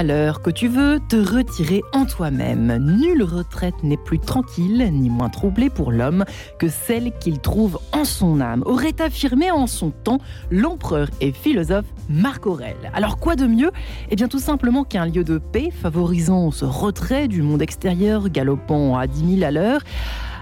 à l'heure que tu veux, te retirer en toi-même. Nulle retraite n'est plus tranquille ni moins troublée pour l'homme que celle qu'il trouve en son âme, aurait affirmé en son temps l'empereur et philosophe Marc Aurèle. Alors quoi de mieux? Eh bien tout simplement qu'un lieu de paix favorisant ce retrait du monde extérieur galopant à 10 000 à l'heure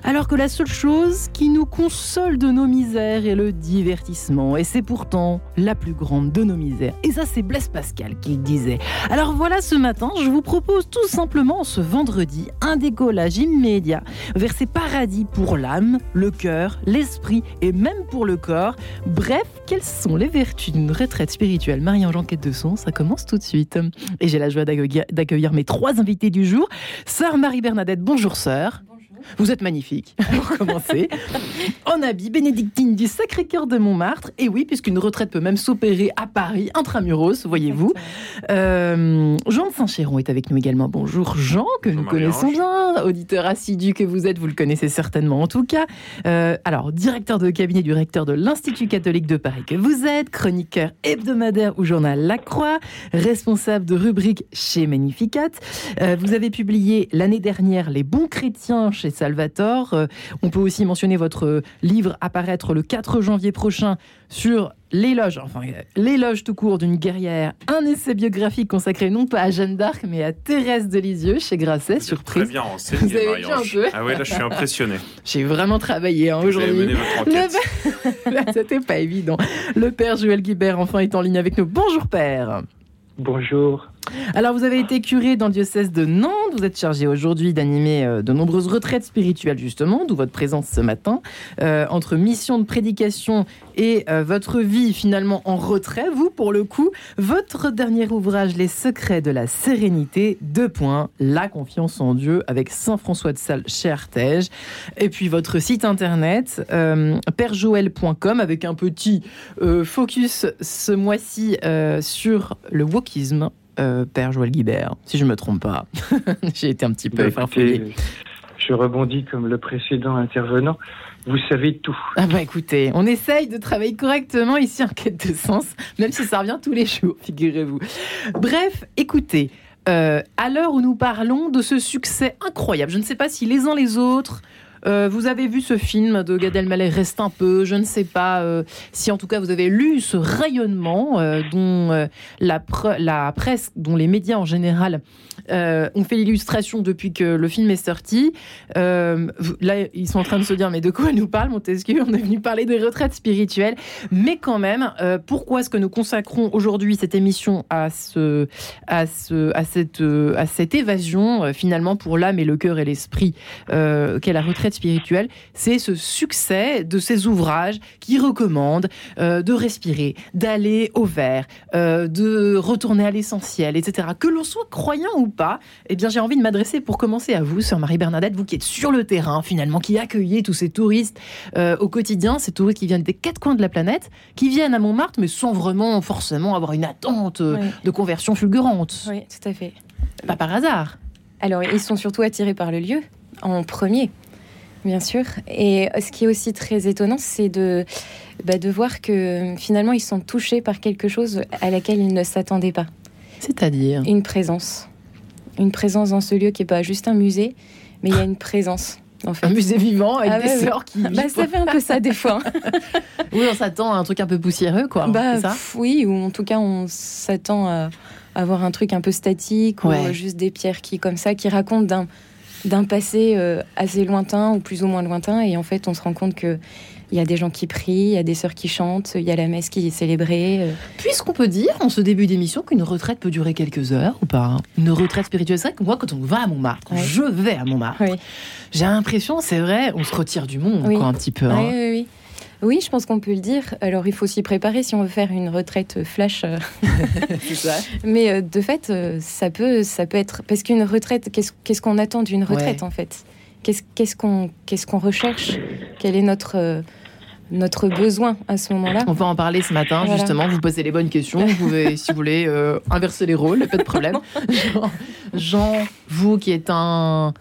alors que la seule chose qui nous console de nos misères est le divertissement. Et c'est pourtant la plus grande de nos misères. Et ça, c'est Blaise Pascal qui le disait. Alors voilà, ce matin, je vous propose tout simplement ce vendredi un décollage immédiat vers ces paradis pour l'âme, le cœur, l'esprit et même pour le corps. Bref, quelles sont les vertus d'une retraite spirituelle? Marie-Ange de son, ça commence tout de suite. Et j'ai la joie d'accueillir mes trois invités du jour. Sœur Marie-Bernadette, bonjour sœur. Vous êtes magnifique, pour commencer. en habit bénédictine du Sacré-Cœur de Montmartre. Et oui, puisqu'une retraite peut même s'opérer à Paris, intramuros, voyez-vous. Euh, Jean de Saint-Chéron est avec nous également. Bonjour Jean, que nous connaissons bien. Auditeur assidu que vous êtes, vous le connaissez certainement en tout cas. Euh, alors, directeur de cabinet du recteur de l'Institut catholique de Paris que vous êtes, chroniqueur hebdomadaire au journal La Croix, responsable de rubrique chez Magnificat. Euh, vous avez publié l'année dernière Les bons chrétiens chez Salvatore. Euh, on peut aussi mentionner votre livre apparaître le 4 janvier prochain sur l'éloge, enfin l'éloge tout court d'une guerrière, un essai biographique consacré non pas à Jeanne d'Arc mais à Thérèse de Lisieux chez Grasset, surprise. Très bien Vous avez un peu. Ah ouais, là je suis impressionné. J'ai vraiment travaillé hein, aujourd'hui. C'était pas évident. Le père Joël Guibert enfin est en ligne avec nous. Bonjour père. Bonjour. Alors, vous avez été curé dans le diocèse de Nantes. Vous êtes chargé aujourd'hui d'animer euh, de nombreuses retraites spirituelles, justement, d'où votre présence ce matin. Euh, entre mission de prédication et euh, votre vie, finalement, en retrait, vous, pour le coup, votre dernier ouvrage, Les secrets de la sérénité, deux points, la confiance en Dieu, avec Saint François de Sales chez Artege. Et puis, votre site internet, perjoël.com, avec un petit focus ce mois-ci sur le wokisme euh, Père Joël Guibert, si je ne me trompe pas. J'ai été un petit peu bah, Je rebondis comme le précédent intervenant. Vous savez tout. Ah bah écoutez, on essaye de travailler correctement ici en quête de sens, même si ça revient tous les jours, figurez-vous. Bref, écoutez, euh, à l'heure où nous parlons de ce succès incroyable, je ne sais pas si les uns les autres euh, vous avez vu ce film de Gad Elmaleh Reste un peu. Je ne sais pas euh, si en tout cas vous avez lu ce rayonnement euh, dont la, presse, dont les médias en général ont fait l'illustration depuis que le film est sorti. là, ils sont en train de se dire mais de quoi nous parle Montesquieu? On est venu parler des retraites spirituelles, mais quand même, pourquoi est-ce que nous consacrons aujourd'hui cette émission à cette, à cette évasion finalement pour l'âme et le cœur et l'esprit qu'est la retraite spirituelle, c'est ce succès de ces ouvrages qui recommandent euh, de respirer, d'aller au vert, euh, de retourner à l'essentiel, etc. Que l'on soit croyant ou pas, eh bien j'ai envie de m'adresser pour commencer à vous, sœur Marie-Bernadette, vous qui êtes sur le terrain finalement, qui accueillez tous ces touristes euh, au quotidien, ces touristes qui viennent des quatre coins de la planète, qui viennent à Montmartre, mais sans vraiment forcément avoir une attente de conversion fulgurante. Oui, tout à fait. Pas par hasard. Alors, ils sont surtout attirés par le lieu, en premier. Bien sûr. Et ce qui est aussi très étonnant, c'est de, bah, de voir que finalement, ils sont touchés par quelque chose à laquelle ils ne s'attendaient pas. C'est-à-dire? Une présence. Une présence dans ce lieu qui n'est pas juste un musée, mais il y a une présence. En fait. Un musée vivant avec ah des sœurs qui. Bah, ça fait un peu ça des fois. oui, on s'attend à un truc un peu poussiéreux, quoi. Bah, ça? oui, ou en tout cas, on s'attend à avoir un truc un peu statique ou juste des pierres qui, comme ça, qui racontent d'un d'un passé euh, assez lointain ou plus ou moins lointain. Et en fait, on se rend compte que il y a des gens qui prient, il y a des sœurs qui chantent, il y a la messe qui est célébrée. Euh. Puisqu'on peut dire en ce début d'émission qu'une retraite peut durer quelques heures ou pas hein Une retraite spirituelle, c'est vrai que moi, quand on va à Montmartre, je vais à Montmartre, j'ai l'impression, c'est vrai, on se retire du monde quoi, un petit peu. Hein. Oui, oui, je pense qu'on peut le dire. Alors, il faut s'y préparer si on veut faire une retraite flash. Euh. Mais euh, de fait, euh, ça peut, ça peut être parce qu'une retraite, qu'est-ce qu'on attend d'une retraite en fait? Qu'est-ce qu'on recherche? Quel est notre notre besoin à ce moment-là? On va en parler ce matin, justement. Vous posez les bonnes questions. Vous pouvez, si vous voulez, inverser les rôles, pas de problème. Jean, vous qui êtes un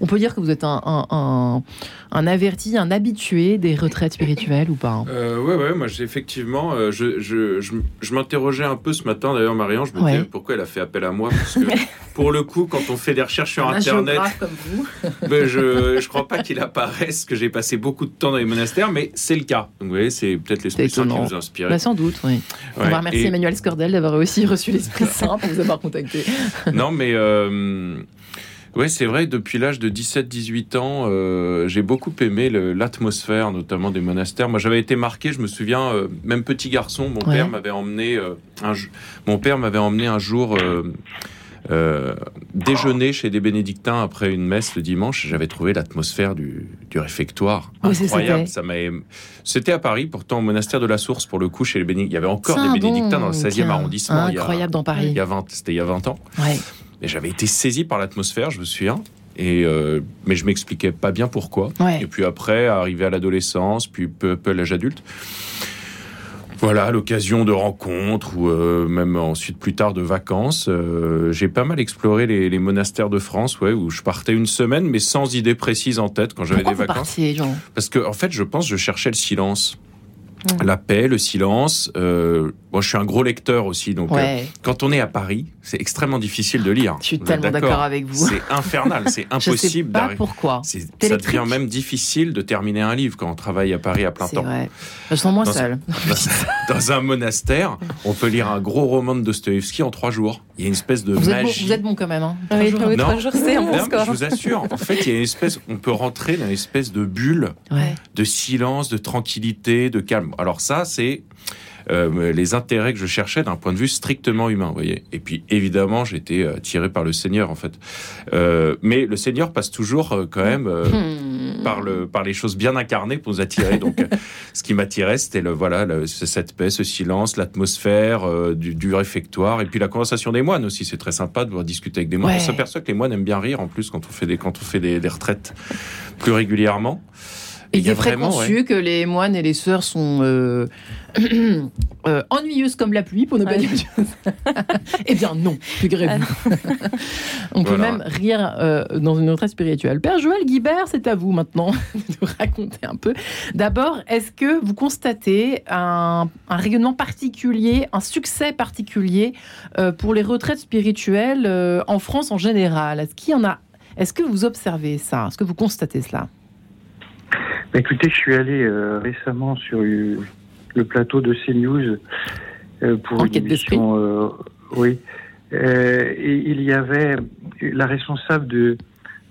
On peut dire que vous êtes un, un, averti, un habitué des retraites spirituelles ou pas euh, Ouais, ouais, moi effectivement, euh, je, je, je, m'interrogeais un peu ce matin, d'ailleurs, Marianne, je me disais pourquoi elle a fait appel à moi? Parce que pour le coup, quand on fait des recherches sur Internet, comme vous. Ben, je ne crois pas qu'il apparaisse que j'ai passé beaucoup de temps dans les monastères, mais c'est le cas. Donc vous voyez, c'est peut-être l'Esprit Saint qui nous a inspiré. Bah, sans doute, oui. On va remercier Emmanuel Scordel d'avoir aussi reçu l'Esprit Saint pour vous avoir contacté. non, mais. Euh, oui, c'est vrai, depuis l'âge de 17-18 ans, euh, j'ai beaucoup aimé l'atmosphère, notamment des monastères. Moi, j'avais été marqué, je me souviens, euh, même petit garçon, mon père m'avait emmené, euh, un, mon père m'avait emmené un jour déjeuner chez des bénédictins après une messe le dimanche. J'avais trouvé l'atmosphère du, réfectoire incroyable. Ça C'était à Paris, pourtant au monastère de la Source, pour le coup, chez les bénédictins. Il y avait encore des bénédictins dans le 16e arrondissement. Incroyable dans Paris. Il y a 20, c'était il y a 20 ans. Ouais. Et j'avais été saisi par l'atmosphère, je me souviens. Et euh, mais je m'expliquais pas bien pourquoi. Et puis après, arrivé à l'adolescence, puis peu, peu l'âge adulte. Voilà, l'occasion de rencontres ou euh, même ensuite plus tard de vacances. Euh, j'ai pas mal exploré les, monastères de France, ouais, où je partais une semaine, mais sans idée précise en tête quand j'avais des vacances. Parce que en fait, je pense, je cherchais le silence. La paix, le silence. Moi, je suis un gros lecteur aussi, donc euh, quand on est à Paris, c'est extrêmement difficile de lire. Je suis tellement d'accord avec vous. C'est infernal, c'est impossible. Pas pourquoi. Ça devient même difficile de terminer un livre quand on travaille à Paris à plein temps. Vrai. Je sens moins seul. Dans, un monastère, on peut lire un gros roman de Dostoevsky en trois jours. Il y a une espèce de vous magie. Êtes bon, vous êtes bon quand même. Hein. Oui, trois jours, c'est un bon score. Je vous assure. En fait, il y a une espèce, on peut rentrer dans une espèce de bulle de silence, de tranquillité, de calme. Alors ça, c'est euh, les intérêts que je cherchais d'un point de vue strictement humain, vous voyez. Et puis évidemment, j'étais euh, tiré par le Seigneur en fait. Euh, mais le Seigneur passe toujours quand même hmm. par le par les choses bien incarnées pour nous attirer. Donc, ce qui m'attirait, c'était le voilà cette paix, ce silence, l'atmosphère du, réfectoire et puis la conversation des moines aussi. C'est très sympa de discuter avec des moines. On s'aperçoit que les moines aiment bien rire en plus quand on fait des quand on fait des retraites plus régulièrement. Il, est préconçu que les moines et les sœurs sont euh, euh, ennuyeuses comme la pluie, pour ne pas dire eh bien non, figurez-vous. On peut même rire euh, dans une retraite spirituelle. Père Joël Guibert, c'est à vous maintenant de raconter un peu. D'abord, est-ce que vous constatez un, un, rayonnement particulier, un succès particulier pour les retraites spirituelles en France en général? Est-ce qu'il y en a Est-ce que vous observez ça? Est-ce que vous constatez cela? Bah, écoutez, je suis allé euh, récemment sur euh, le plateau de CNews euh, pour une émission. Euh, oui. et il y avait la responsable de,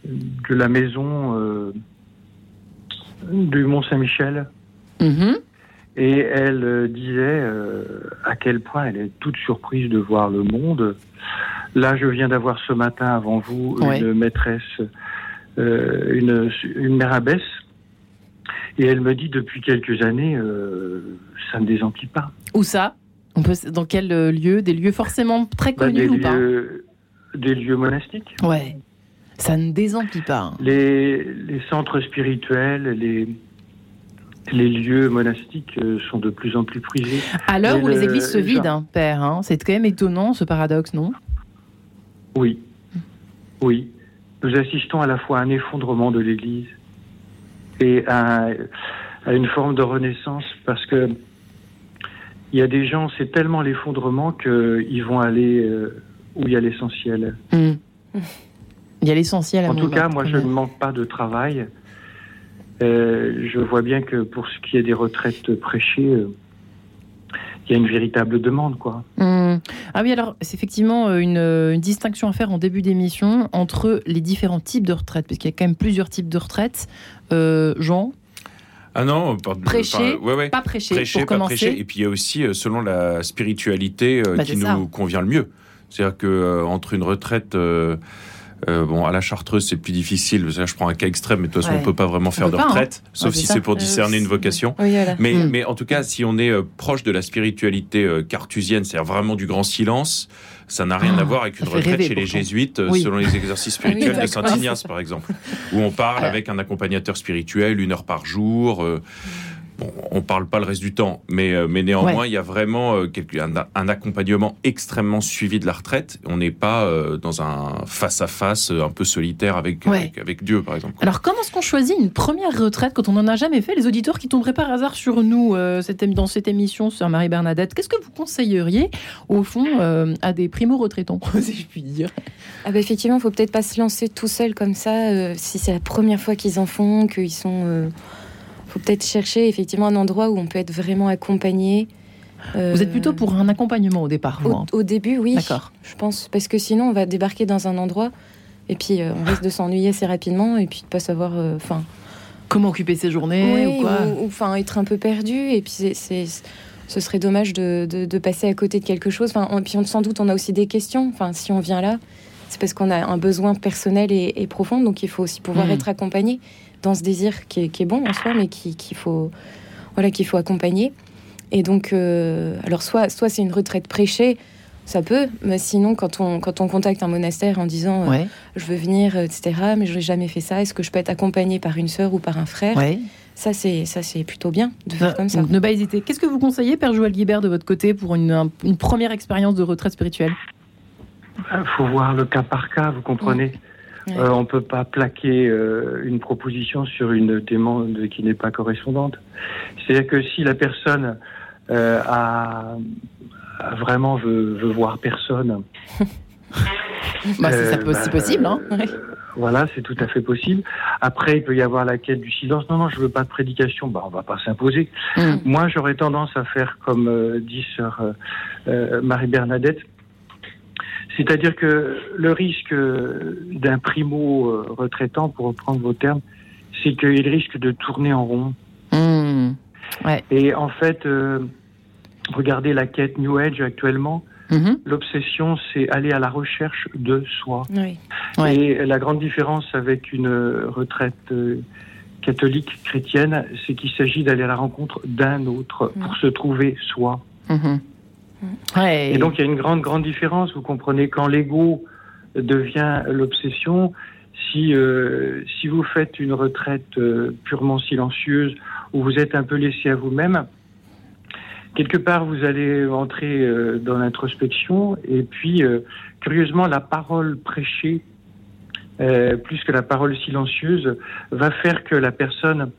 de la maison du Mont-Saint-Michel. Mm-hmm. Et elle disait à quel point elle est toute surprise de voir le monde. Là, je viens d'avoir ce matin avant vous une maîtresse, une, une mère abbesse et elle me dit depuis quelques années, euh, ça ne désemplit pas. Où ça? On peut, Dans quel euh, lieu? Des lieux forcément très bah, connus ou pas? Des lieux monastiques. Ouais. Ça ne désemplit pas. Les, les centres spirituels, les, les lieux monastiques euh, sont de plus en plus prisés. À l'heure où les églises se vident, hein, père, hein, c'est quand même étonnant ce paradoxe, non? Oui. Oui. Nous assistons à la fois à un effondrement de l'Église et à, une forme de renaissance parce que il y a des gens, c'est tellement l'effondrement qu'ils vont aller euh, où il y a l'essentiel. Hmm. Il y a l'essentiel. En tout cas, moi, je ne manque pas de travail. Euh, je vois bien que pour ce qui est des retraites prêchées, euh, il y a une véritable demande, quoi. Hmm. Ah oui, alors c'est effectivement une, une, distinction à faire en début d'émission entre les différents types de retraites, parce qu'il y a quand même plusieurs types de retraites. Euh, Jean ah non, prêcher, pas prêcher, pour pas Prêcher. Et puis il y a aussi, euh, selon la spiritualité euh, bah, qui nous convient le mieux. C'est-à-dire que entre une retraite bon, à la chartreuse, c'est plus difficile. je prends un cas extrême, mais de toute façon, on peut pas vraiment faire de hein. retraite, sauf si c'est pour discerner une vocation. mais, hmm. mais en tout cas, si on est proche de la spiritualité cartusienne, c'est-à-dire vraiment du grand silence, ça n'a rien à ah, voir avec une retraite chez les jésuites, euh, selon les exercices spirituels de Saint Ignace, par exemple, où on parle avec un accompagnateur spirituel une heure par jour. Bon, on parle pas le reste du temps, mais, euh, mais néanmoins, il y a vraiment euh, un, accompagnement extrêmement suivi de la retraite. On n'est pas euh, dans un face-à-face un peu solitaire avec, avec, Dieu, par exemple. Alors, comment est-ce qu'on choisit une première retraite quand on n'en a jamais fait? Les auditeurs qui tomberaient par hasard sur nous dans cette émission, sur Marie-Bernadette, qu'est-ce que vous conseilleriez, au fond, à des primo-retraitants, si je puis dire. Ah bah Effectivement, il faut peut-être pas se lancer tout seul comme ça, si c'est la première fois qu'ils en font, qu'ils sont faut peut-être chercher effectivement un endroit où on peut être vraiment accompagné. Vous êtes plutôt pour un accompagnement au départ au, hein début, oui. D'accord. Je pense parce que sinon on va débarquer dans un endroit et puis euh, on risque de s'ennuyer assez rapidement et puis de pas savoir, euh, enfin. Comment occuper ses journées ou quoi Ou enfin être un peu perdu et puis c'est ce serait dommage de, de, passer à côté de quelque chose. Enfin, puis on, sans doute on a aussi des questions. Enfin, si on vient là, c'est parce qu'on a un besoin personnel et, profond, donc il faut aussi pouvoir mmh. être accompagné dans ce désir qui est, bon en soi, mais qu'il faut, voilà, qu'il faut accompagner. Et donc, euh, alors soit, soit c'est une retraite prêchée, ça peut, mais sinon, quand on, quand on contacte un monastère en disant euh, je veux venir, etc., mais je n'ai jamais fait ça, est-ce que je peux être accompagné par une sœur ou par un frère? Ça, c'est ça, c'est plutôt bien de faire comme ça. ne pas hésiter. Qu'est-ce que vous conseillez, Père Joël Guibert, de votre côté, pour une, une première expérience de retraite spirituelle? Il faut voir le cas par cas, vous comprenez? Euh, on ne peut pas plaquer euh, une proposition sur une demande qui n'est pas correspondante. C'est-à-dire que si la personne euh, a, vraiment veut, voir personne, bah, c'est bah, possible. Hein voilà, c'est tout à fait possible. Après, il peut y avoir la quête du silence. Non, non, je veux pas de prédication. Bah, on va pas s'imposer. Mm. Moi, j'aurais tendance à faire comme dit sœur Marie Bernadette c'est-à-dire que le risque d'un primo euh, retraitant, pour reprendre vos termes, c'est qu'il risque de tourner en rond. Mmh. Et en fait, euh, regardez la quête New Age actuellement. Mmh. L'obsession, c'est aller à la recherche de soi. Et la grande différence avec une retraite euh, catholique chrétienne, c'est qu'il s'agit d'aller à la rencontre d'un autre pour mmh. se trouver soi. Et donc il y a une grande, grande différence. Vous comprenez, quand l'ego devient l'obsession, si, euh, si vous faites une retraite euh, purement silencieuse, où vous êtes un peu laissé à vous-même, quelque part vous allez entrer euh, dans l'introspection, et puis, curieusement, la parole prêchée, plus que la parole silencieuse, va faire que la personne,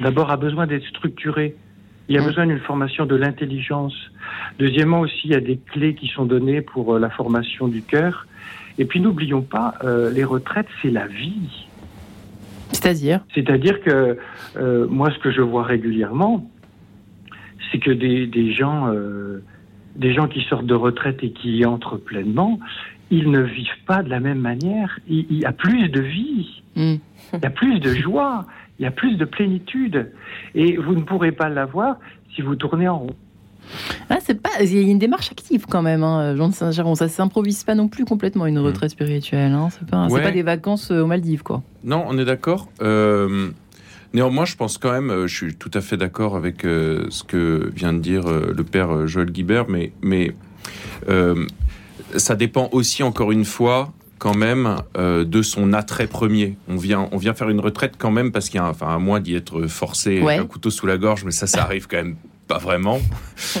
d'abord, a besoin d'être structurée il y a mmh. besoin d'une formation de l'intelligence. Deuxièmement aussi, il y a des clés qui sont données pour euh, la formation du cœur. Et puis n'oublions pas, euh, les retraites, c'est la vie. C'est-à-dire C'est-à-dire que euh, moi, ce que je vois régulièrement, c'est que des, des gens, des gens qui sortent de retraite et qui y entrent pleinement, ils ne vivent pas de la même manière. Il, y a plus de vie, mmh. il y a plus de joie, il y a plus de plénitude. Et vous ne pourrez pas l'avoir si vous tournez en rond. Ah, c'est pas, il y a une démarche active quand même, hein, Jean de Saint-Géron. Ça s'improvise pas non plus complètement une retraite spirituelle. Hein. C'est pas, pas, des vacances euh, aux Maldives, quoi. Non, on est d'accord. Euh, néanmoins, je pense quand même, euh, je suis tout à fait d'accord avec ce que vient de dire le père Joël Guibert, mais, mais ça dépend aussi, encore une fois, quand même euh, de son attrait premier. On vient, on vient faire une retraite quand même parce qu'il y a, enfin, à moins d'y être forcé avec un couteau sous la gorge, mais ça, ça arrive quand même pas vraiment.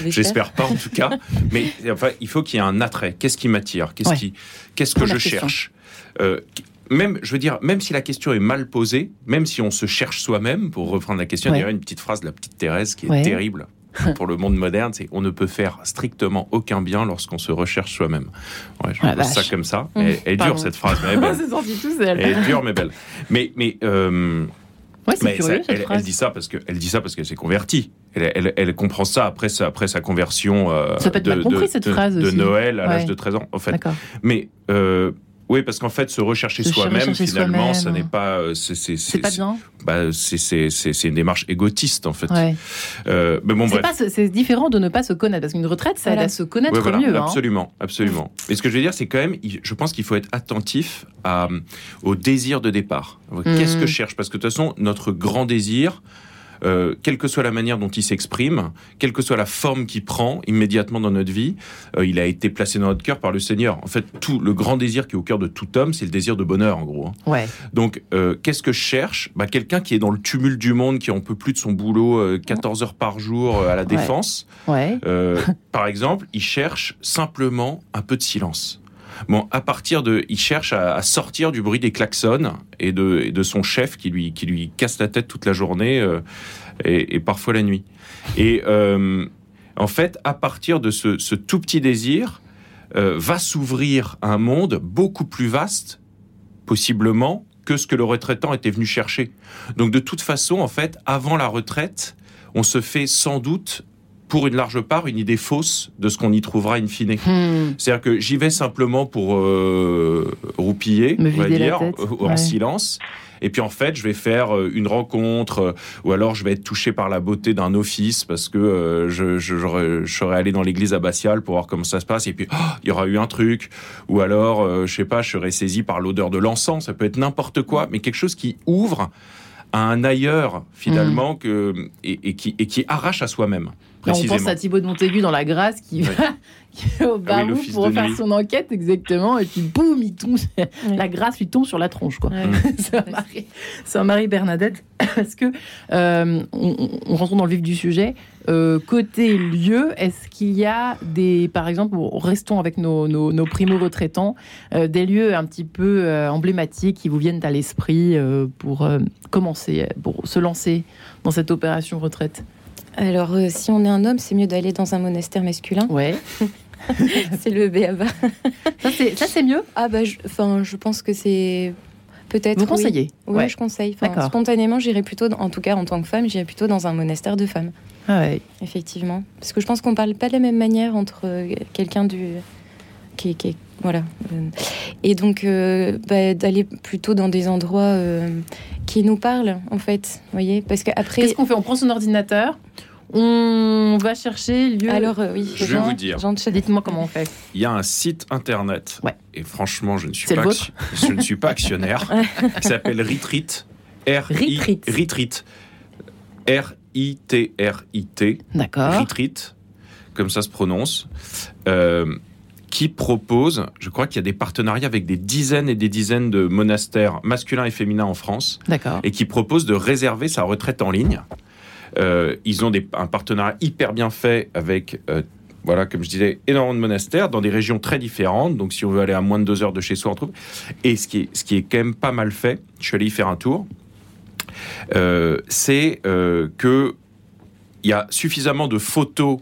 J'espère pas en tout cas. Mais enfin, il faut qu'il y ait un attrait. Qu'est-ce qui m'attire? Qu'est-ce qui, qu'est-ce que je cherche? Euh, même, je veux dire, même si la question est mal posée, même si on se cherche soi-même, pour reprendre la question, il y a une petite phrase de la petite Thérèse qui est terrible. pour le monde moderne, c'est on ne peut faire strictement aucun bien lorsqu'on se recherche soi-même. Ouais, je ah, ça comme ça. Mmh. Elle, est dure cette phrase, mais elle est Elle est dure mais belle. Mais mais euh, mais elle, dit ça parce que elle dit ça parce qu'elle s'est convertie. Elle, elle, comprend ça après sa, après sa conversion euh, ça peut être de, compris, cette phrase de Noël à l'âge de 13 ans. En fait, mais euh, oui, parce qu'en fait, se rechercher soi-même, finalement, ça n'est pas. Euh, c'est pas bien. Bah, c'est une démarche égotiste, en fait. Euh, mais bon, bref. C'est différent de ne pas se connaître, parce qu'une retraite, ça aide à se connaître mieux. Hein. Absolument, absolument. Mais ce que je veux dire, c'est quand même, je pense qu'il faut être attentif à, au désir de départ. Qu'est-ce que je cherche? Parce que de toute façon, notre grand désir, euh, quelle que soit la manière dont il s'exprime, quelle que soit la forme qu'il prend immédiatement dans notre vie, euh, il a été placé dans notre cœur par le Seigneur. En fait, tout le grand désir qui est au cœur de tout homme, c'est le désir de bonheur, en gros. Hein. Ouais. Donc, euh, qu'est-ce que je cherche? Bah, Quelqu'un qui est dans le tumulte du monde, qui en peut plus de son boulot 14 heures par jour à la défense. Ouais. par exemple, il cherche simplement un peu de silence. Bon, à partir de, il cherche à, sortir du bruit des klaxons et de, de, son chef qui lui, qui lui casse la tête toute la journée euh, et, parfois la nuit. Et euh, en fait, à partir de ce, tout petit désir, euh, va s'ouvrir un monde beaucoup plus vaste, possiblement, que ce que le retraitant était venu chercher. Donc, de toute façon, en fait, avant la retraite, on se fait sans doute pour une large part une idée fausse de ce qu'on y trouvera in fine. Hmm. C'est-à-dire que j'y vais simplement pour euh, roupiller, on va dire, en silence. Et puis en fait, je vais faire euh, une rencontre, euh, ou alors je vais être touché par la beauté d'un office parce que je, je, serais allé dans l'église abbatiale pour voir comment ça se passe. Et puis oh, il y aura eu un truc, ou alors je sais pas, je serais saisi par l'odeur de l'encens. Ça peut être n'importe quoi, mais quelque chose qui ouvre à un ailleurs finalement hmm. que, et, qui, et qui arrache à soi-même on pense à Thibaut de Montaigu dans La Grâce qui va au ah barou pour faire son enquête exactement et puis boum il tombe la grâce lui tombe sur la tronche quoi. C'est un mari Bernadette parce que euh, on, rentre dans le vif du sujet. Euh, côté lieu est-ce qu'il y a des par exemple restons avec nos, nos, primo retraitants euh, des lieux un petit peu emblématiques qui vous viennent à l'esprit pour commencer pour se lancer dans cette opération retraite? Alors, euh, si on est un homme, c'est mieux d'aller dans un monastère masculin. Ouais. c'est le béaba. ça, c'est mieux? Ah, bah, je, je pense que c'est. Peut-être. Vous conseillez? Oui, je conseille. Spontanément, j'irais plutôt, en tout cas en tant que femme, j'irais plutôt dans un monastère de femmes. Ah ouais. Effectivement. Parce que je pense qu'on parle pas de la même manière entre euh, quelqu'un du. Qui, qui, voilà. Et donc, euh, bah, d'aller plutôt dans des endroits qui nous parlent, en fait. voyez Parce qu'après. Qu'est-ce qu'on fait? On prend son ordinateur on va chercher lieu. Alors euh, oui, je vais vous dire. Dites-moi comment on fait. Il y a un site internet. Ouais. Et franchement, je ne suis pas, je ne suis pas actionnaire. qui s'appelle Retreat. R I Retreat. R I T R I T. D'accord. Retreat, comme ça se prononce. Euh, qui propose, je crois qu'il y a des partenariats avec des dizaines et des dizaines de monastères masculins et féminins en France. D'accord. Et qui propose de réserver sa retraite en ligne. Euh, ils ont des, un partenariat hyper bien fait avec, euh, voilà, comme je disais, énormément de monastères dans des régions très différentes. Donc, si on veut aller à moins de deux heures de chez soi, on trouve. Et ce qui est, ce qui est quand même pas mal fait, je suis allé y faire un tour, euh, c'est que il y a suffisamment de photos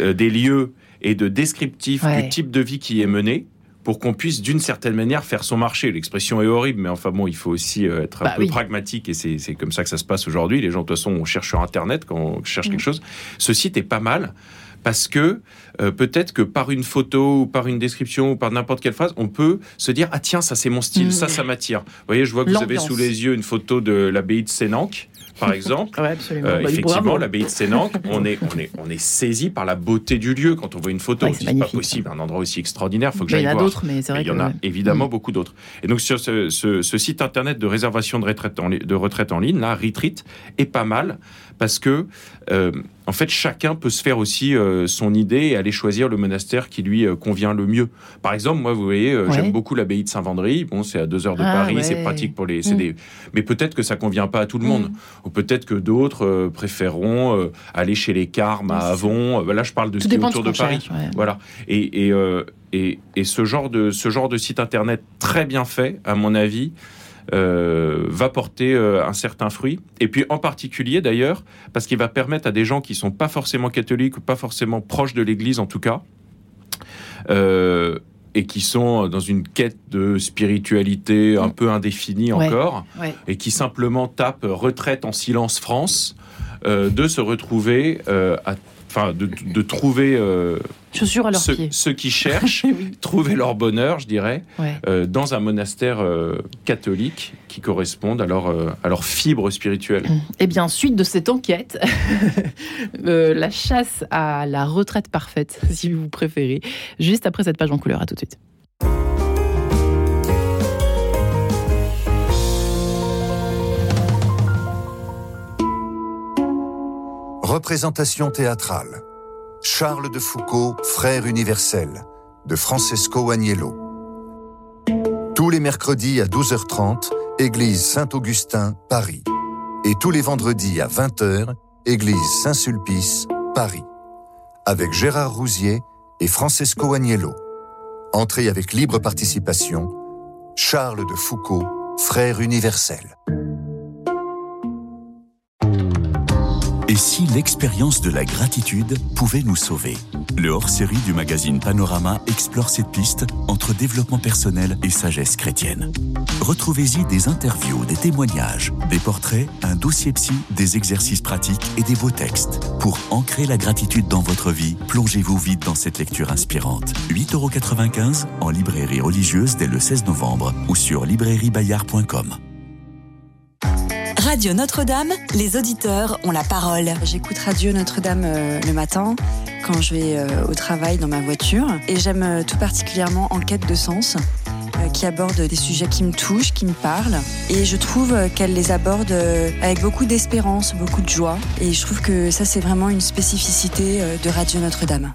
des lieux et de descriptifs du type de vie qui est mené pour qu'on puisse d'une certaine manière faire son marché. L'expression est horrible, mais enfin bon, il faut aussi euh, être un bah peu pragmatique et c'est comme ça que ça se passe aujourd'hui. Les gens, de toute façon, on cherche sur Internet quand on cherche quelque mm. chose. Ce site est pas mal parce que euh, peut-être que par une photo ou par une description ou par n'importe quelle phrase, on peut se dire ah tiens ça c'est mon style, ça mm. ça m'attire. Vous voyez, je vois que vous avez sous les yeux une photo de l'abbaye de Sénanque par exemple. Euh, bah, effectivement, l'abbaye de Sénanque, on est, on, est, on est saisi par la beauté du lieu quand on voit une photo. c'est pas possible, un endroit aussi extraordinaire, il faut que j'aille voir. Il y en a d'autres, mais c'est vrai Il y en a évidemment mm. beaucoup d'autres. Et donc, sur ce, site internet de réservation de retraite en, de retraite en ligne, là, Retreat, est pas mal parce que euh, en fait, chacun peut se faire aussi euh, son idée et aller choisir le monastère qui lui euh, convient le mieux. Par exemple, moi, vous voyez, j'aime beaucoup l'abbaye de Saint-Vendry. Bon, c'est à deux heures de ah, Paris, c'est pratique pour les. Mm. Mais peut-être que ça convient pas à tout le monde, mm. ou peut-être que d'autres préféreront aller chez les Carmes à Avon. là, je parle de ce qui est autour de Paris. Voilà. Et, et, et, et, ce genre de ce genre de site internet très bien fait, à mon avis. Euh, va porter euh, un certain fruit. Et puis en particulier d'ailleurs, parce qu'il va permettre à des gens qui sont pas forcément catholiques ou pas forcément proches de l'Église en tout cas, euh, et qui sont dans une quête de spiritualité un peu indéfinie encore, et qui simplement tapent retraite en silence France, de se retrouver à enfin, de, trouver euh, Chaussures à leurs ceux, pieds. ceux qui cherchent, trouver leur bonheur, je dirais, euh, dans un monastère euh, catholique qui corresponde à leur, à leur fibre spirituelle. Mmh. Eh bien, suite de cette enquête, la chasse à la retraite parfaite, si vous préférez, juste après cette page en couleur. À tout de suite. Représentation théâtrale. Charles de Foucault, frère universel, de Francesco Agnello. Tous les mercredis à 12h30, Église Saint-Augustin, Paris. Et tous les vendredis à 20h, Église Saint-Sulpice, Paris. Avec Gérard Rousier et Francesco Agnello. Entrée avec libre participation. Charles de Foucault, frère universel. Et si l'expérience de la gratitude pouvait nous sauver Le hors-série du magazine Panorama explore cette piste entre développement personnel et sagesse chrétienne. Retrouvez-y des interviews, des témoignages, des portraits, un dossier psy, des exercices pratiques et des beaux textes. Pour ancrer la gratitude dans votre vie, plongez-vous vite dans cette lecture inspirante. 8,95€ en librairie religieuse dès le 16 novembre ou sur librairiebayard.com. Radio Notre-Dame, les auditeurs ont la parole. J'écoute Radio Notre-Dame euh, le matin quand je vais euh, au travail dans ma voiture et j'aime euh, tout particulièrement En quête de sens qui aborde des sujets qui me touchent, qui me parlent. Et je trouve qu'elle les aborde avec beaucoup d'espérance, beaucoup de joie. Et je trouve que ça, c'est vraiment une spécificité de Radio Notre-Dame.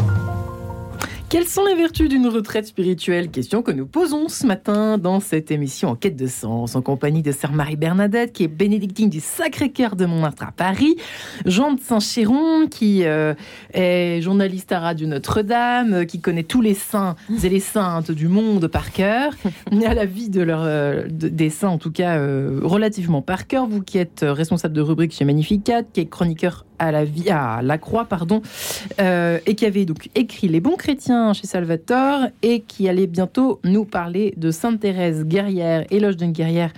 Quelles sont les vertus d'une retraite spirituelle? Question que nous posons ce matin dans cette émission en quête de sens, en compagnie de Sœur Marie-Bernadette, qui est bénédictine du Sacré-Cœur de Montmartre à Paris, Jean de Saint-Chéron, qui euh, est journaliste à Radio Notre-Dame, qui connaît tous les saints et les saintes du monde par cœur, à la vie de leur, euh, des saints en tout cas euh, relativement par cœur, vous qui êtes responsable de rubrique chez Magnificat, qui est chroniqueur à la vie, à la Croix, pardon, euh, et qui avait donc écrit Les bons chrétiens chez Salvatore et qui allait bientôt nous parler de Sainte Thérèse guerrière, éloge d'une guerrière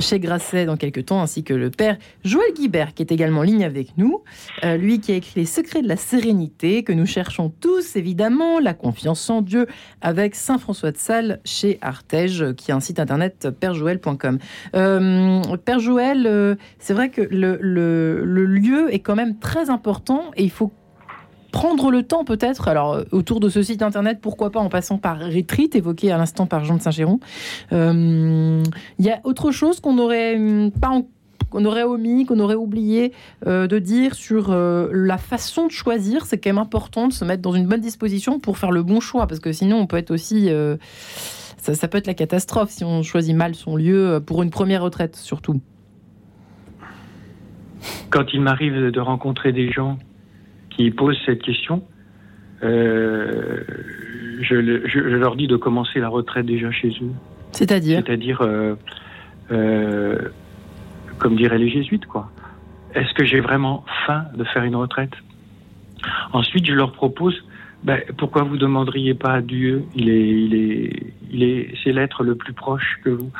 chez Grasset dans quelques temps, ainsi que le père Joël Guibert qui est également en ligne avec nous, euh, lui qui a écrit Les secrets de la sérénité que nous cherchons tous évidemment, la confiance en Dieu avec Saint François de Sales chez Artege, qui a un site internet perjoël.com. Euh, père Joël, c'est vrai que le, le lieu est quand même très important et il faut prendre le temps peut-être, alors euh, autour de ce site internet, pourquoi pas en passant par Retreat, évoqué à l'instant par Jean de Saint-Géron. Il euh, y a autre chose qu'on aurait hum, pas qu'on aurait omis, qu'on aurait oublié euh, de dire sur la façon de choisir? C'est quand même important de se mettre dans une bonne disposition pour faire le bon choix, parce que sinon on peut être aussi... ça peut être la catastrophe si on choisit mal son lieu pour une première retraite surtout quand il m'arrive de rencontrer des gens qui posent cette question, euh, je, leur dis de commencer la retraite déjà chez eux. C'est-à-dire C'est-à-dire, euh, euh, comme diraient les jésuites, quoi. Est-ce que j'ai vraiment faim de faire une retraite? Ensuite, je leur propose, ben, pourquoi vous demanderiez pas à Dieu? Il est, il est, il est, c'est l'être le plus proche que vous.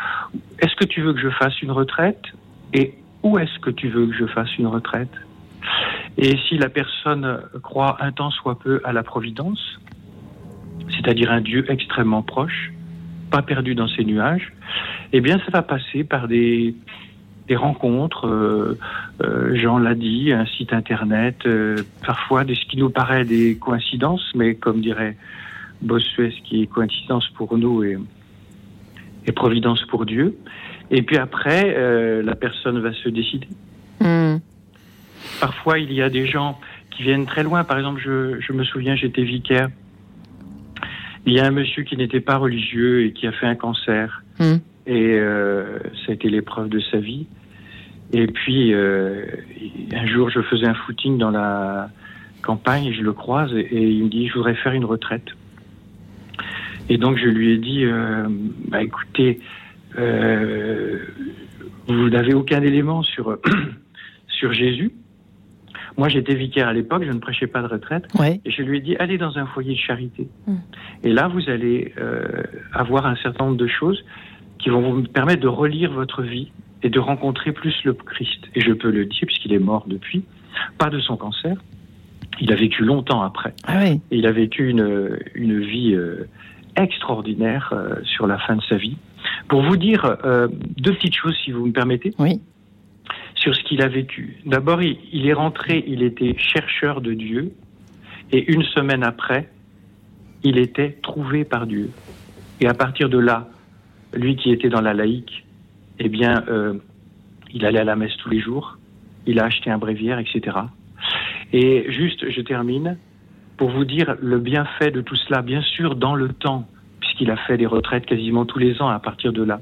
Est-ce que tu veux que je fasse une retraite? Et où est-ce que tu veux que je fasse une retraite? Et si la personne croit un temps soit peu à la providence, c'est-à-dire un Dieu extrêmement proche, pas perdu dans ses nuages, eh bien ça va passer par des, des rencontres, euh, euh, Jean l'a dit, un site internet, euh, parfois de ce qui nous paraît des coïncidences, mais comme dirait Bossuet, ce qui est coïncidence pour nous et, et providence pour Dieu. Et puis après, euh, la personne va se décider. Hmm. Parfois, il y a des gens qui viennent très loin. Par exemple, je, je me souviens, j'étais vicaire. Il y a un monsieur qui n'était pas religieux et qui a fait un cancer. Hmm. Et euh, ça a été l'épreuve de sa vie. Et puis, euh, un jour, je faisais un footing dans la campagne et je le croise et, il me dit, je voudrais faire une retraite. Et donc, je lui ai dit, euh, bah, écoutez, euh, vous n'avez aucun élément sur, sur Jésus. Moi, j'étais vicaire à l'époque, je ne prêchais pas de retraite. Et je lui ai dit, allez dans un foyer de charité. Mm. Et là, vous allez euh, avoir un certain nombre de choses qui vont vous permettre de relire votre vie et de rencontrer plus le Christ. Et je peux le dire, puisqu'il est mort depuis, pas de son cancer. Il a vécu longtemps après. Ah et il a vécu une, une vie euh, extraordinaire euh, sur la fin de sa vie. Pour vous dire euh, deux petites choses, si vous me permettez. Oui. sur ce qu'il a vécu. D'abord, il, est rentré, il était chercheur de Dieu, et une semaine après, il était trouvé par Dieu. Et à partir de là, lui qui était dans la laïque, eh bien, euh, il allait à la messe tous les jours, il a acheté un bréviaire, etc. Et juste, je termine, pour vous dire le bienfait de tout cela, bien sûr, dans le temps, puisqu'il a fait des retraites quasiment tous les ans à partir de là.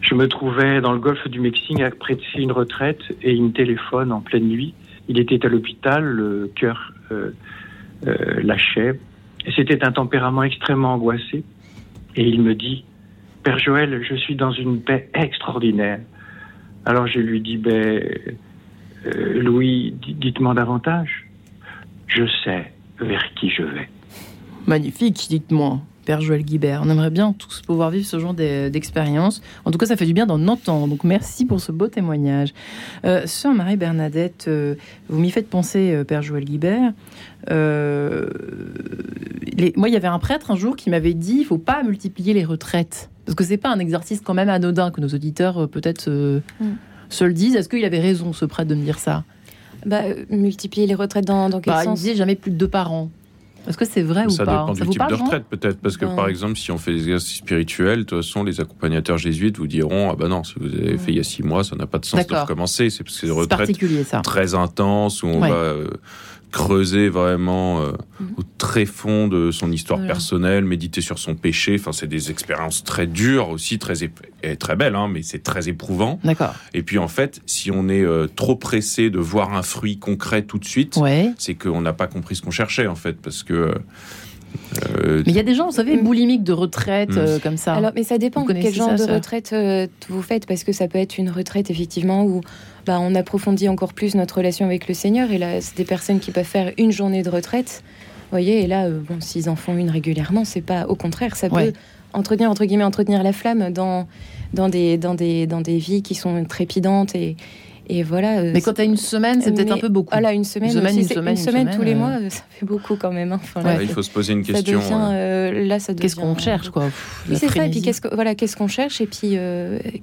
Je me trouvais dans le golfe du Mexique après une retraite et il téléphone en pleine nuit. Il était à l'hôpital, le cœur euh, euh, lâchait. C'était un tempérament extrêmement angoissé. Et il me dit, Père Joël, je suis dans une paix extraordinaire. Alors je lui dis, ben, euh, Louis, dites-moi davantage. Je sais vers qui je vais. Magnifique, dites-moi. Père Joël Guibert. On aimerait bien tous pouvoir vivre ce genre d'expérience. En tout cas, ça fait du bien d'en entendre. Donc, merci pour ce beau témoignage. Euh, Sœur Marie-Bernadette, euh, vous m'y faites penser, euh, Père Joël Guibert. Euh, moi, il y avait un prêtre un jour qui m'avait dit il faut pas multiplier les retraites. Parce que c'est pas un exercice quand même anodin que nos auditeurs peut-être mm. se le disent. Est-ce qu'il avait raison, ce prêtre, de me dire ça? Bah, Multiplier les retraites dans, dans quel bah, sens? Il disait jamais plus de deux par an. Est-ce que c'est vrai ou pas Ça dépend du type de retraite, peut-être. Parce que, par exemple, si on fait des exercices spirituels, de toute façon, les accompagnateurs jésuites vous diront Ah ben non, si vous avez fait il y a six mois, ça n'a pas de sens de recommencer. C'est parce que c'est des retraites très intenses où on va euh, creuser vraiment euh, mhm. au très fond de son histoire personnelle, méditer sur son péché. Enfin, c'est des expériences très dures aussi, très et très belles, hein, mais c'est très éprouvant. D'accord. Et puis en fait, si on est euh, trop pressé de voir un fruit concret tout de suite, c'est qu'on n'a pas compris ce qu'on cherchait en fait, parce que euh, mais il y a des gens, vous savez, boulimiques de retraite mm. comme ça. Alors, mais ça dépend quel genre de retraite vous faites, parce que ça peut être une retraite effectivement où bah, on approfondit encore plus notre relation avec le Seigneur. Et là, c'est des personnes qui peuvent faire une journée de retraite. voyez, et là, euh, bon, s'ils en font une régulièrement, c'est pas. Au contraire, ça peut entretenir, entre guillemets, entretenir la flamme dans, dans, des, dans, des, dans des vies qui sont trépidantes et, et voilà. Euh, mais quand tu as une semaine, c'est peut-être un peu beaucoup. Voilà, une semaine, une semaine, une semaine, tous les euh. mois, ça fait beaucoup quand même. Hein. il faut se poser une question. Euh, là, ça Qu'est-ce qu'on cherche, quoi? C'est ça. Et puis, qu'est-ce voilà, qu'est-ce qu'on cherche Et puis,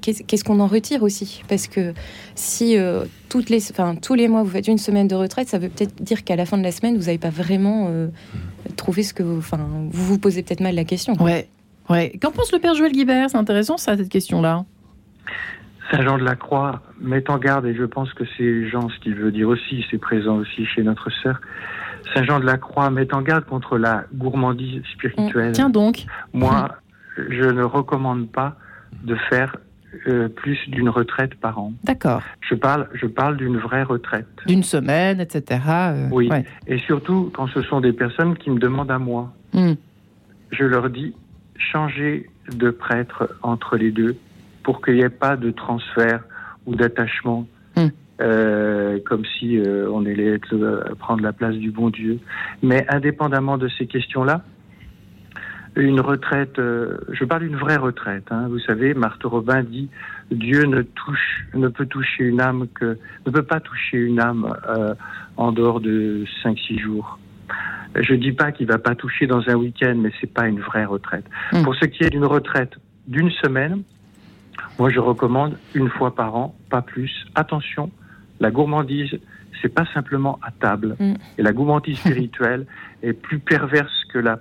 qu'est-ce qu'on en retire aussi? Parce que si toutes les, enfin, tous les mois, vous faites une semaine de retraite, ça veut peut-être dire qu'à la fin de la semaine, vous n'avez pas vraiment trouvé ce que vous. Enfin, vous vous posez peut-être mal la question. Ouais. Ouais. Qu'en pense le père Joël Guibert? C'est intéressant, ça, cette question-là. Saint Jean de la Croix met en garde, et je pense que c'est Jean ce qu'il veut dire aussi, c'est présent aussi chez notre sœur. Saint Jean de la Croix met en garde contre la gourmandise spirituelle. Tiens donc. Moi, je ne recommande pas de faire euh, plus d'une retraite par an. D'accord. Je parle, je parle d'une vraie retraite. D'une semaine, etc. Euh, oui. Et surtout quand ce sont des personnes qui me demandent à moi. Hmm. Je leur dis, changez de prêtre entre les deux pour qu'il n'y ait pas de transfert ou d'attachement, hmm. euh, comme si euh, on allait être, euh, prendre la place du bon Dieu. Mais indépendamment de ces questions-là, une retraite, je parle d'une vraie retraite. Hein, vous savez, Marthe Robin dit Dieu ne touche, ne peut toucher une âme que ne peut pas toucher une âme en dehors de 5-6 jours. Je dis pas qu'il va pas toucher dans un week-end, mais c'est pas une vraie retraite. Hmm. Pour ce qui est d'une retraite d'une semaine, moi, je recommande une fois par an, pas plus. Attention, la gourmandise, c'est pas simplement à table. Mm. Et la gourmandise spirituelle est plus perverse que la,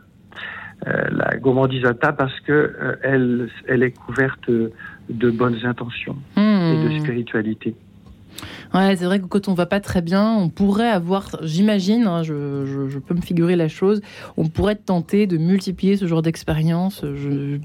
euh, la gourmandise à table parce que euh, elle, elle est couverte de bonnes intentions et de mm. spiritualité. Ouais, c'est vrai que quand on va pas très bien, on pourrait avoir, j'imagine, hein, je, peux me figurer la chose, on pourrait tenter de multiplier ce genre d'expérience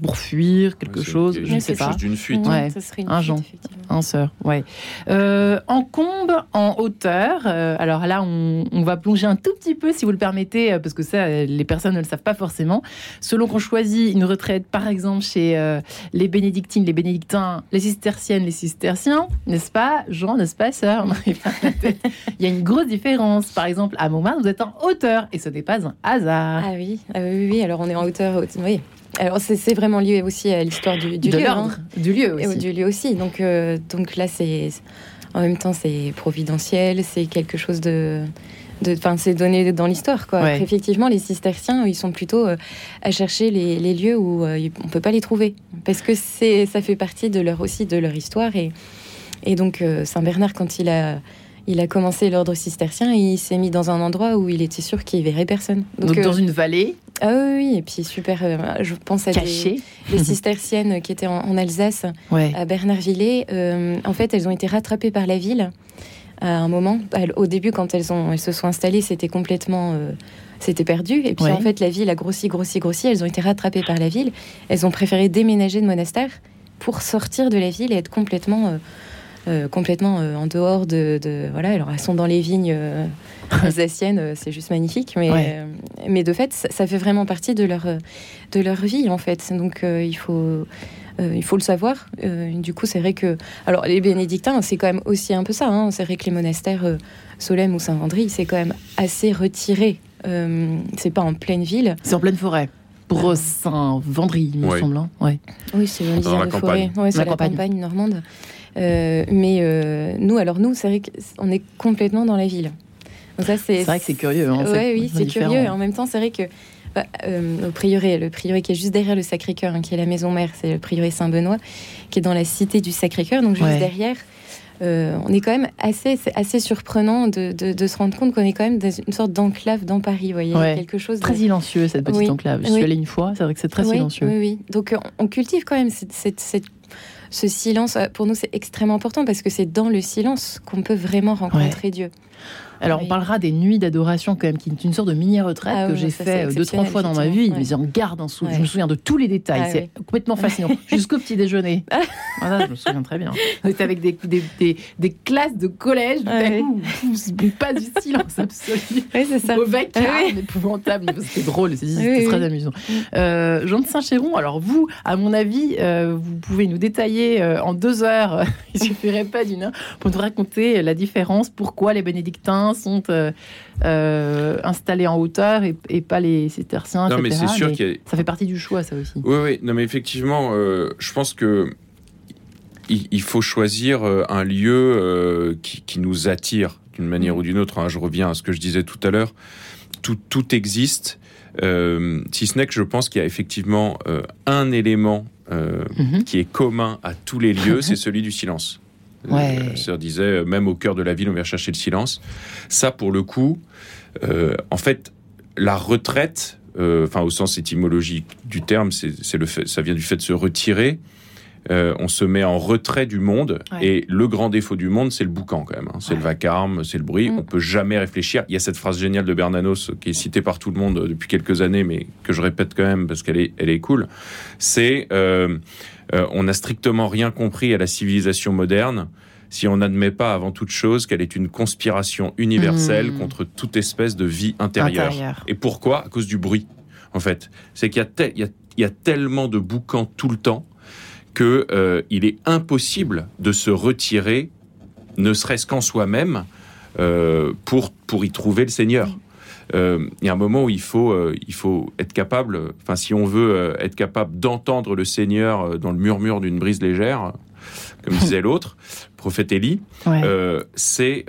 pour fuir quelque chose, je ne sais pas. d'une fuite. Ouais, un genre, un sœur, ouais. Euh, en combe, en hauteur, euh, alors là, on, va plonger un tout petit peu, si vous le permettez, euh, parce que ça, les personnes ne le savent pas forcément. Selon qu'on choisit une retraite, par exemple, chez les bénédictines, les bénédictins, les cisterciennes, les cisterciens, n'est-ce pas, Jean, n'est-ce pas, Il y a une grosse différence. Par exemple, à Montmartre, vous êtes en hauteur et ce n'est pas un hasard. Ah oui, ah oui, oui, alors on est en hauteur. Oui. Alors c'est vraiment lié aussi à l'histoire du, du, lieu. Hein. Du lieu aussi. Et du lieu aussi. Donc, euh, donc là, c'est en même temps, c'est providentiel, c'est quelque chose de. Enfin, c'est donné dans l'histoire, quoi. Effectivement, les cisterciens, ils sont plutôt euh, à chercher les, les, lieux où euh, on peut pas les trouver, parce que c'est, ça fait partie de leur aussi de leur histoire et Et donc Saint Bernard, quand il a il a commencé l'ordre cistercien et il s'est mis dans un endroit où il était sûr qu'il verrait personne. Donc, dans une vallée Ah oui, et puis super. je pense à des, cisterciennes qui étaient en, Alsace, à Bernardvillers. en fait, elles ont été rattrapées par la ville à un moment. Au début, quand elles, ont, elles se sont installées, c'était complètement c'était perdu. Et puis en fait, la ville a grossi, grossi, grossi. Elles ont été rattrapées par la ville. Elles ont préféré déménager de monastère pour sortir de la ville et être complètement, euh, euh, complètement euh, en dehors de, Voilà, alors elles sont dans les vignes alsaciennes, c'est juste magnifique. Mais, mais de fait, ça, fait vraiment partie de leur, de leur vie, en fait. Donc il faut. il faut le savoir. du coup, c'est vrai que. Alors, les bénédictins, c'est quand même aussi un peu ça. Hein. C'est vrai que les monastères Solem ou Saint-Vendry, c'est quand même assez retiré euh, c'est pas en pleine ville. C'est en pleine forêt. Pour euh, Saint-Vendry, il me semble. Hein. Ouais. Oui, c'est une la forêt. c'est la, campagne. normande. Euh, mais nous, alors nous, c'est vrai qu'on est complètement dans la ville. c'est vrai que c'est curieux. Hein, oui, c'est curieux. Et en même temps, c'est vrai que bah, au prieuré, le prieuré qui est juste derrière le Sacré-Cœur, hein, qui est la maison mère, c'est le prieuré Saint-Benoît, qui est dans la cité du Sacré-Cœur, donc juste derrière. Euh, on est quand même assez, c'est assez surprenant de, se rendre compte qu'on est quand même dans une sorte d'enclave dans Paris. Vous voyez, quelque chose très silencieux cette petite enclave. Je suis allée une fois, c'est vrai que c'est très silencieux. Oui, oui. Donc on, cultive quand même ce silence. Pour nous, c'est extrêmement important parce que c'est dans le silence qu'on peut vraiment rencontrer Dieu. Alors, on parlera des nuits d'adoration, quand même, qui est une sorte de mini-retraite ah que j'ai fait euh, deux, trois fois dans ma vie. Mais en garde un sou. Je me souviens de tous les détails. Ah c'est complètement fascinant. Jusqu'au petit déjeuner. voilà, je me souviens très bien. On était avec des, des, des, classes de collège. pas du silence absolu. Oui, c'est ça. Mauvais calme, épouvantable. C'était drôle, c'était très amusant. Euh, Jean de Saint-Chéron, alors vous, à mon avis, euh, vous pouvez nous détailler en deux heures, il suffirait pas d'une heure, pour nous raconter la différence, pourquoi les bénédictins sont euh, euh, installés en hauteur et, pas les cisterciens. Non, mais c'est sûr que ça fait partie du choix, ça aussi. Oui, oui. Non, mais effectivement, euh, je pense que il, faut choisir un lieu qui, nous attire d'une manière ou d'une autre. Hein. Je reviens à ce que je disais tout à l'heure. Tout, tout existe. si ce n'est que je pense qu'il y a effectivement un élément mm-hmm. qui est commun à tous les lieux, c'est celui du silence. Ouais. Euh, sœur disait, euh, même au cœur de la ville, on vient chercher le silence. Ça, pour le coup, euh, en fait, la retraite, enfin au sens étymologique du terme, c'est le fait, ça vient du fait de se retirer. on se met en retrait du monde et le grand défaut du monde, c'est le boucan quand même. Hein. C'est le vacarme, c'est le bruit. Mm. On peut jamais réfléchir. Il y a cette phrase géniale de Bernanos qui est citée par tout le monde depuis quelques années, mais que je répète quand même parce qu'elle est, elle est cool. C'est euh, on n'a strictement rien compris à la civilisation moderne si on n'admet pas avant toute chose qu'elle est une conspiration universelle mmh. contre toute espèce de vie intérieure. Et pourquoi? À cause du bruit, en fait. C'est qu'il y, a tellement de boucans tout le temps qu'il euh, est impossible de se retirer, ne serait-ce qu'en soi-même, euh, pour, pour y trouver le Seigneur. Euh, il y a un moment où il faut, euh, être capable, enfin si on veut euh, être capable d'entendre le Seigneur dans le murmure d'une brise légère, comme disait l'autre, prophète Élie, c'est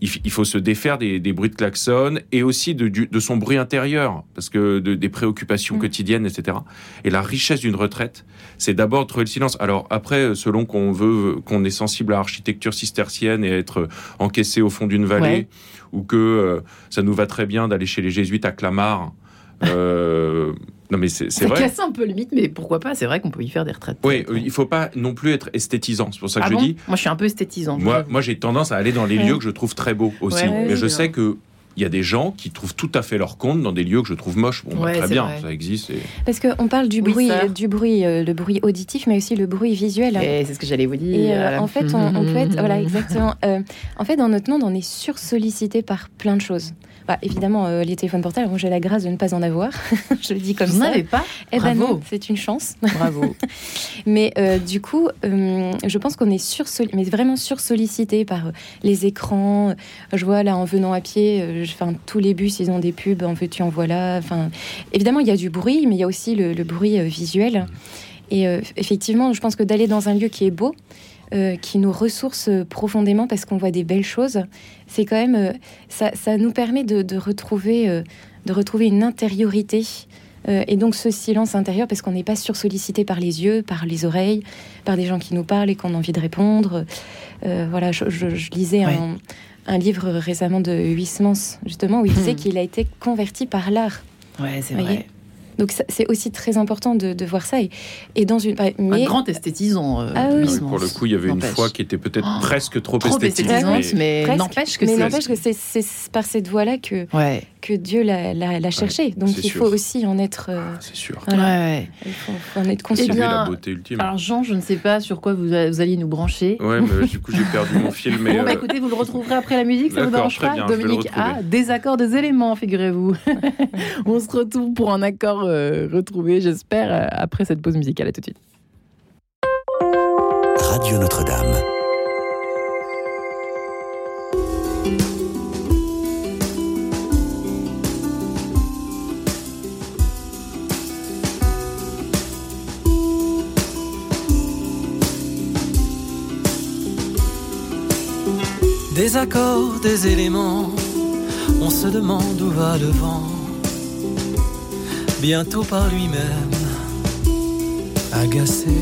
il, faut se défaire des, bruits de klaxon et aussi de, de, son bruit intérieur, parce que des préoccupations mm. quotidiennes, etc. Et la richesse d'une retraite, c'est d'abord de trouver le silence. Alors après, selon qu'on veut, qu'on est sensible à l'architecture cistercienne et être encaissé au fond d'une vallée ou que euh, ça nous va très bien d'aller chez les jésuites à Clamart. Euh, non mais c'est vrai. Ça casse un peu le mythe, mais pourquoi pas C'est vrai qu'on peut y faire des retraites. Oui, euh, il faut pas non plus être esthétisant. C'est pour ça que ah je dis. Moi, je suis un peu esthétisant. Moi, moi j'ai tendance à aller dans les lieux que je trouve très beaux aussi. mais je sais que il y a des gens qui trouvent tout à fait leur compte dans des lieux que je trouve moches. Bon, bah, très bien, ça existe. Parce qu'on parle du bruit, du bruit, euh, le bruit auditif, mais aussi le bruit visuel. c'est ce que j'allais vous dire. Et, euh, en fait, on, peut être, voilà, exactement. Euh, en fait, dans notre monde, on est sursollicité par plein de choses. Bah, évidemment, les téléphones portables, moi j'ai la grâce de ne pas en avoir. je le dis comme Vous ça. Vous n'avez pas Eh ben non, c'est une chance. Bravo. mais du coup, je pense qu'on est sursollicité, mais vraiment sursollicité par les écrans. Je vois là, en venant à pied, tous les bus, ils ont des pubs, en veux-tu, en voilà. Enfin, évidemment, il y a du bruit, mais il y a aussi le, bruit euh, visuel. Et euh, effectivement, je pense que d'aller dans un lieu qui est beau, euh, qui nous ressource profondément parce qu'on voit des belles choses, c'est quand même, ça, nous permet de, retrouver, de retrouver une intériorité et donc ce silence intérieur, parce qu'on n'est pas sursollicité par les yeux, par les oreilles, par des gens qui nous parlent et qu'on a envie de répondre. voilà, je, lisais un, livre récemment de Huysmans, justement, où il disait qu'il a été converti par l'art. Ouais, c'est vrai. Donc c'est aussi très important de, voir ça. Et, dans une, mais... Un grand esthétisant. Euh, ah pour le coup, il y avait une fois qui était peut-être oh, presque trop, trop esthétisante, mais, n'empêche que c'est par cette voie-là que, que Dieu l'a cherché. Donc il faut aussi en être. Euh, c'est sûr. Ouais, il faut, en être conscient. Eh la beauté ultime. Alors Jean, je ne sais pas sur quoi vous, vous alliez nous brancher. Ouais, mais du coup j'ai perdu mon fil. Mais bon, bah, euh, écoutez, vous le retrouverez après la musique, ça vous dérange pas Dominique A, désaccord des éléments, figurez-vous. On se retrouve pour un accord euh, retrouvé, j'espère, après cette pause musicale. À tout de suite. Radio Notre-Dame. Des accords, des éléments, on se demande où va le vent. Bientôt par lui-même, agacé.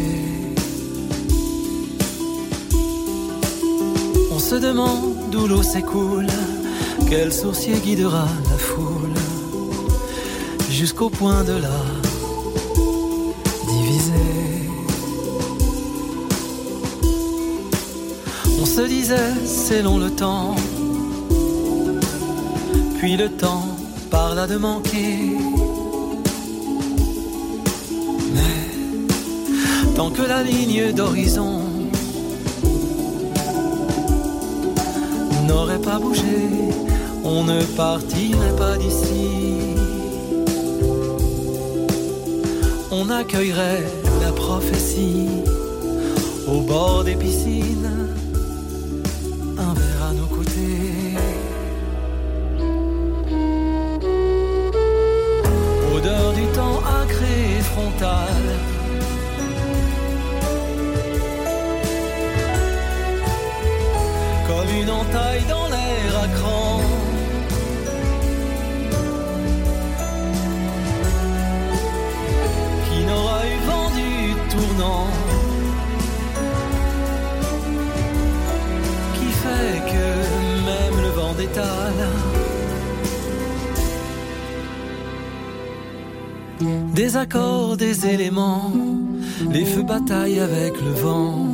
On se demande d'où l'eau s'écoule, quel sourcier guidera la foule, jusqu'au point de la se disait c'est long le temps, puis le temps parla de manquer. Mais tant que la ligne d'horizon n'aurait pas bougé, on ne partirait pas d'ici. On accueillerait la prophétie au bord des piscines Comme des éléments, les feux bataillent avec le vent.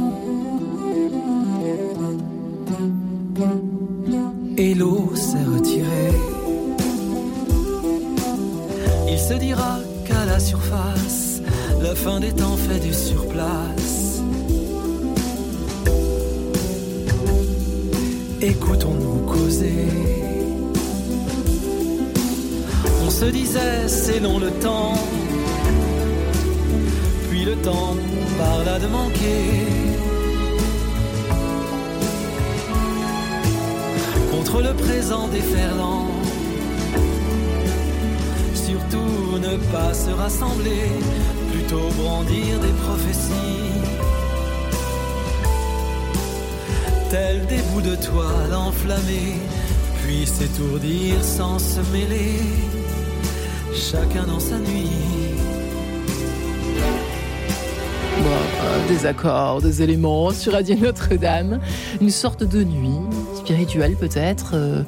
Présent déferlant, surtout ne pas se rassembler, plutôt brandir des prophéties. Tels des bouts de toile enflammés, puis s'étourdir sans se mêler, chacun dans sa nuit. des accords, des éléments sur Radio Notre-Dame. Une sorte de nuit spirituelle peut-être. Euh,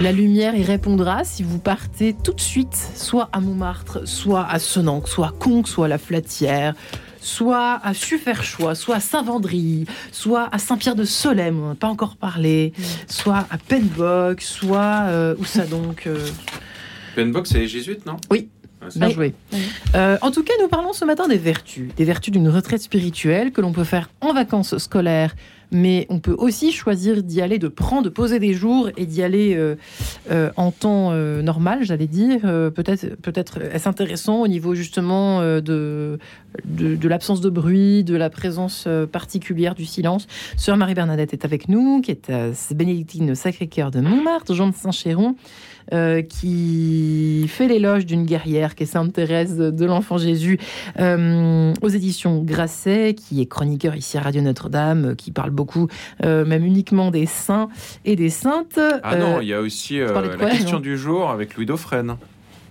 la lumière y répondra si vous partez tout de suite, soit à Montmartre, soit à Senanque, soit à Conques, soit à La Flatière, soit à Sufferchois, soit à Saint-Vendry, soit à Saint-Pierre-de-Solem, on n'a pas encore parlé, mm. soit à Penbock, soit... Euh, où ça donc euh Penbock, c'est les jésuites, non? Oui, Bien joué. Euh, en tout cas, nous parlons ce matin des vertus, des vertus d'une retraite spirituelle que l'on peut faire en vacances scolaires, mais on peut aussi choisir d'y aller, de prendre, de poser des jours et d'y aller euh, euh, en temps normal, j'allais dire. peut-être, peut-être est-ce intéressant au niveau justement de, de, l'absence de bruit, de la présence particulière du silence. Sœur Marie-Bernadette est avec nous, qui est bénédictine Sacré-Cœur de Montmartre, Jean de Saint-Chéron. Euh, qui fait l'éloge d'une guerrière qui est Sainte Thérèse de l'Enfant Jésus euh, aux éditions Grasset, qui est chroniqueur ici à Radio Notre-Dame, qui parle beaucoup, euh, même uniquement des saints et des saintes. Ah non, il y a aussi la question du jour avec Louis Dauphren.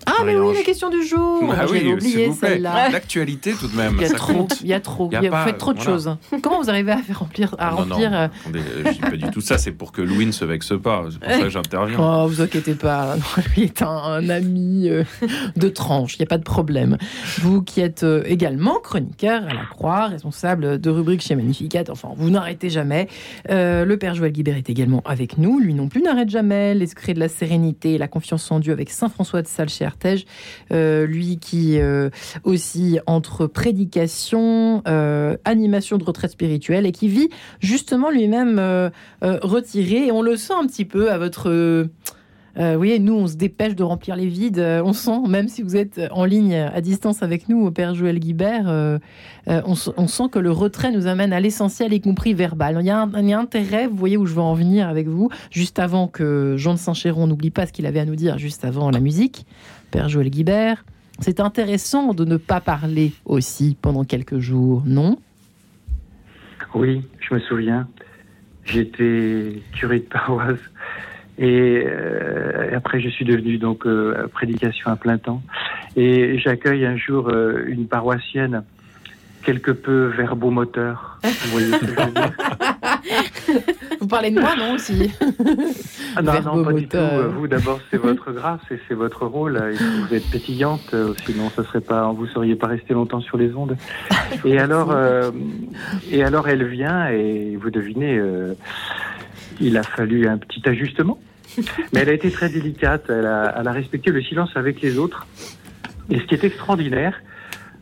Ah, mais oui, la question du jour. Ah J'avais oublié celle-là. L'actualité, tout de même. Il y a ça trop. compte. Il y a trop. Il y a, pas, vous faites trop de choses. Comment vous arrivez à faire remplir, à non, remplir non, euh... attendez, je dis pas du tout ça. C'est pour que Louis ne se vexe pas. C'est pour ça que j'interviens. Oh, vous inquiétez pas. Lui est un, un ami euh, de tranche. Il n'y a pas de problème. Vous qui êtes euh, également chroniqueur à la Croix, responsable de rubrique chez Magnificat. Enfin, vous n'arrêtez jamais. Euh, le père Joël Guibert est également avec nous. Lui non plus n'arrête jamais. Les secrets de la sérénité et la confiance en Dieu avec Saint François de Sales Euh, lui qui euh, aussi entre prédication, euh, animation de retraite spirituelle et qui vit justement lui-même retiré. Et on le sent un petit peu à votre... Euh, vous voyez, nous, on se dépêche de remplir les vides. Euh, on sent, même si vous êtes en ligne à distance avec nous, au Père Joël Guibert, euh, euh, on, sent que le retrait nous amène à l'essentiel, y compris verbal. Il y, a un, intérêt, vous voyez où je veux en venir avec vous, juste avant que Jean de Saint-Chéron n'oublie pas ce qu'il avait à nous dire juste avant la musique. Père Joël Guibert, c'est intéressant de ne pas parler aussi pendant quelques jours, non? Oui, je me souviens. J'étais curé de paroisse et euh, après, je suis devenu donc euh, prédication à plein temps. Et j'accueille un jour euh, une paroissienne quelque peu verbomoteur. Vous voyez ce que je veux dire Vous parlez de moi, non aussi ah Non, non, pas du tout. Vous, d'abord, c'est votre grâce et c'est votre rôle. Vous êtes pétillante, euh, sinon, ça serait pas, vous seriez pas resté longtemps sur les ondes. Et alors, euh, et alors, elle vient et vous devinez, euh, il a fallu un petit ajustement. Mais elle a été très délicate. Elle a, elle a respecté le silence avec les autres. Et ce qui est extraordinaire,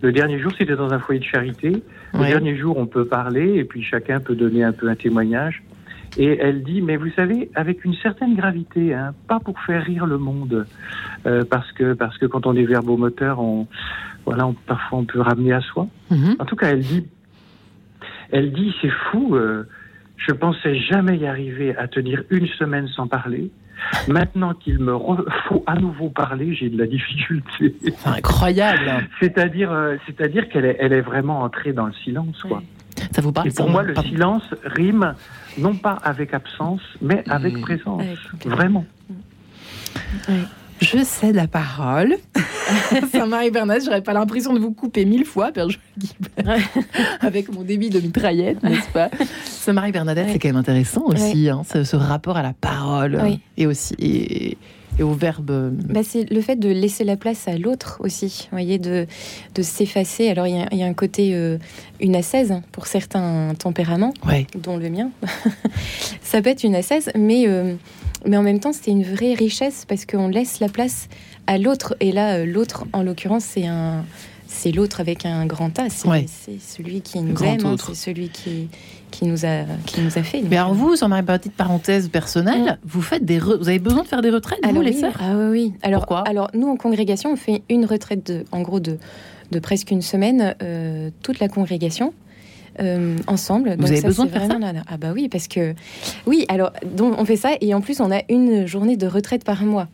le dernier jour, c'était dans un foyer de charité. Le Ouais. dernier jour, on peut parler et puis chacun peut donner un peu un témoignage. Et elle dit, mais vous savez, avec une certaine gravité, hein, pas pour faire rire le monde, euh, parce que parce que quand on est verbomoteur, on voilà, on, parfois on peut ramener à soi. Mhm. En tout cas, elle dit, elle dit, c'est fou. euh, je pensais jamais y arriver à tenir une semaine sans parler. Maintenant qu'il me faut à nouveau parler, j'ai de la difficulté. C'est incroyable. C'est-à-dire, euh, c'est-à-dire qu'elle est, elle est vraiment entrée dans le silence, quoi. Ça vous parle Et pour moi, le silence rime non pas avec absence, mais avec Mmh. présence. Vraiment. Je cède la parole. Saint-Marie Bernadette, j'aurais pas l'impression de vous couper mille fois, Père avec mon débit de mitraillette, n'est-ce pas? Saint-Marie Bernadette, c'est quand même intéressant aussi, hein, ce, ce rapport à la parole Oui. et aussi et, et au verbe. Bah, c'est le fait de laisser la place à l'autre aussi, voyez, de, de s'effacer. Alors il y, a- il y a un côté, euh, une ascèse pour certains tempéraments, Ouais. dont le mien. Ça peut être une ascèse, mais, euh, mais en même temps c'est une vraie richesse parce qu'on laisse la place à l'autre. Et là, euh, l'autre, en l'occurrence, c'est un... C'est l'autre avec un grand A, c'est Ouais. celui qui nous grand aime, hein, c'est celui qui, qui, nous a, qui nous a fait. Mais alors vous, Saint-Marie, petite parenthèse personnelle, vous faites des, re- vous avez besoin de faire des retraites, vous Alors les oui, sœurs? Ah oui, oui. Alors, Pourquoi? alors nous en congrégation, on fait une retraite de, en gros de, de presque une semaine, euh, toute la congrégation. Euh, ensemble. Vous avez ça, besoin de faire ça vraiment Ah bah oui, parce que oui. Alors donc on fait ça et en plus on a une journée de retraite par mois.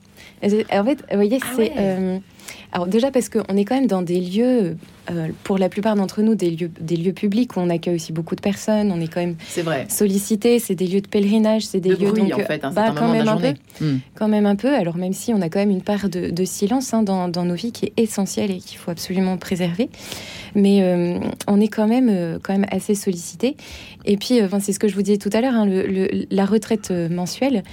En fait, vous voyez, Ah c'est ouais. Euh, alors déjà parce qu'on est quand même dans des lieux, euh, pour la plupart d'entre nous, des lieux, des lieux publics où on accueille aussi beaucoup de personnes. On est quand même vrai. sollicité. C'est des lieux de pèlerinage, c'est des De lieux bruit, donc en fait, un bah, certain quand même un peu Hmm. quand même un peu, alors même si on a quand même une part de, de silence hein, dans, dans nos vies qui est essentielle et qu'il faut absolument préserver, mais euh, on est quand même, euh, quand même assez sollicité. Et puis, euh, c'est ce que je vous disais tout à l'heure, hein, le- le- la retraite euh, mensuelle,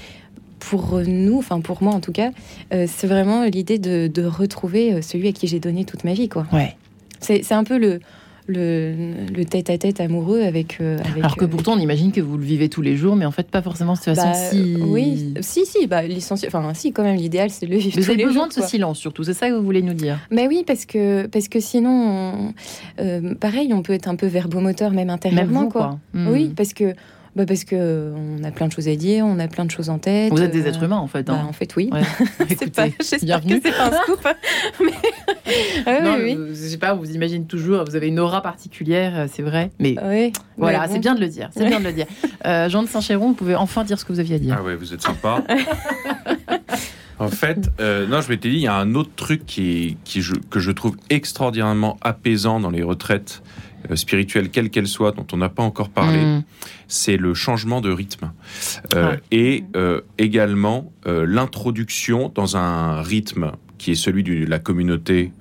pour nous, enfin pour moi en tout cas, euh, c'est vraiment l'idée de, de retrouver euh, celui à qui j'ai donné toute ma vie. quoi. Ouais. C'est c'est un peu le le le tête-à-tête amoureux avec, euh, avec Alors que euh, pourtant, on imagine que vous le vivez tous les jours, mais en fait, pas forcément de situation bah, si. Oui, si, si, bah, l'essentiel, enfin, si, quand même, l'idéal, c'est de le vivre Vous tous avez les besoin jours, de ce quoi. silence, surtout. C'est ça que vous voulez nous dire. Mais oui, parce que, parce que sinon, on- euh, pareil, on peut être un peu verbomoteur, même Même intérieurement, vous, quoi. quoi. Hmm. Oui, parce que, bah, parce que euh, on a plein de choses à dire, on a plein de choses en tête. Vous êtes des euh, êtres humains, en fait. bah, hein. en fait, oui. Ouais. C'est Écoutez, pas- J'espère bienvenue. que c'est pas un scoop. Mais... Ah, non, oui, oui. je sais pas, on vous imagine toujours, vous avez une aura particulière, euh, c'est vrai. Mais Oui, voilà, c'est bon. bien de le dire. C'est bien de le dire. Euh, Jean de Saint-Chéron, vous pouvez enfin dire ce que vous aviez à dire. Ah ouais, vous êtes sympa. en fait, euh, non, je m'étais dit, il y a un autre truc qui, qui je- que je trouve extraordinairement apaisant dans les retraites euh, spirituelles, quelles qu'elles soient, dont on n'a pas encore parlé, Hmm. c'est le changement de rythme. Euh, Ouais. Et euh, également l'introduction dans un rythme qui est celui de la communauté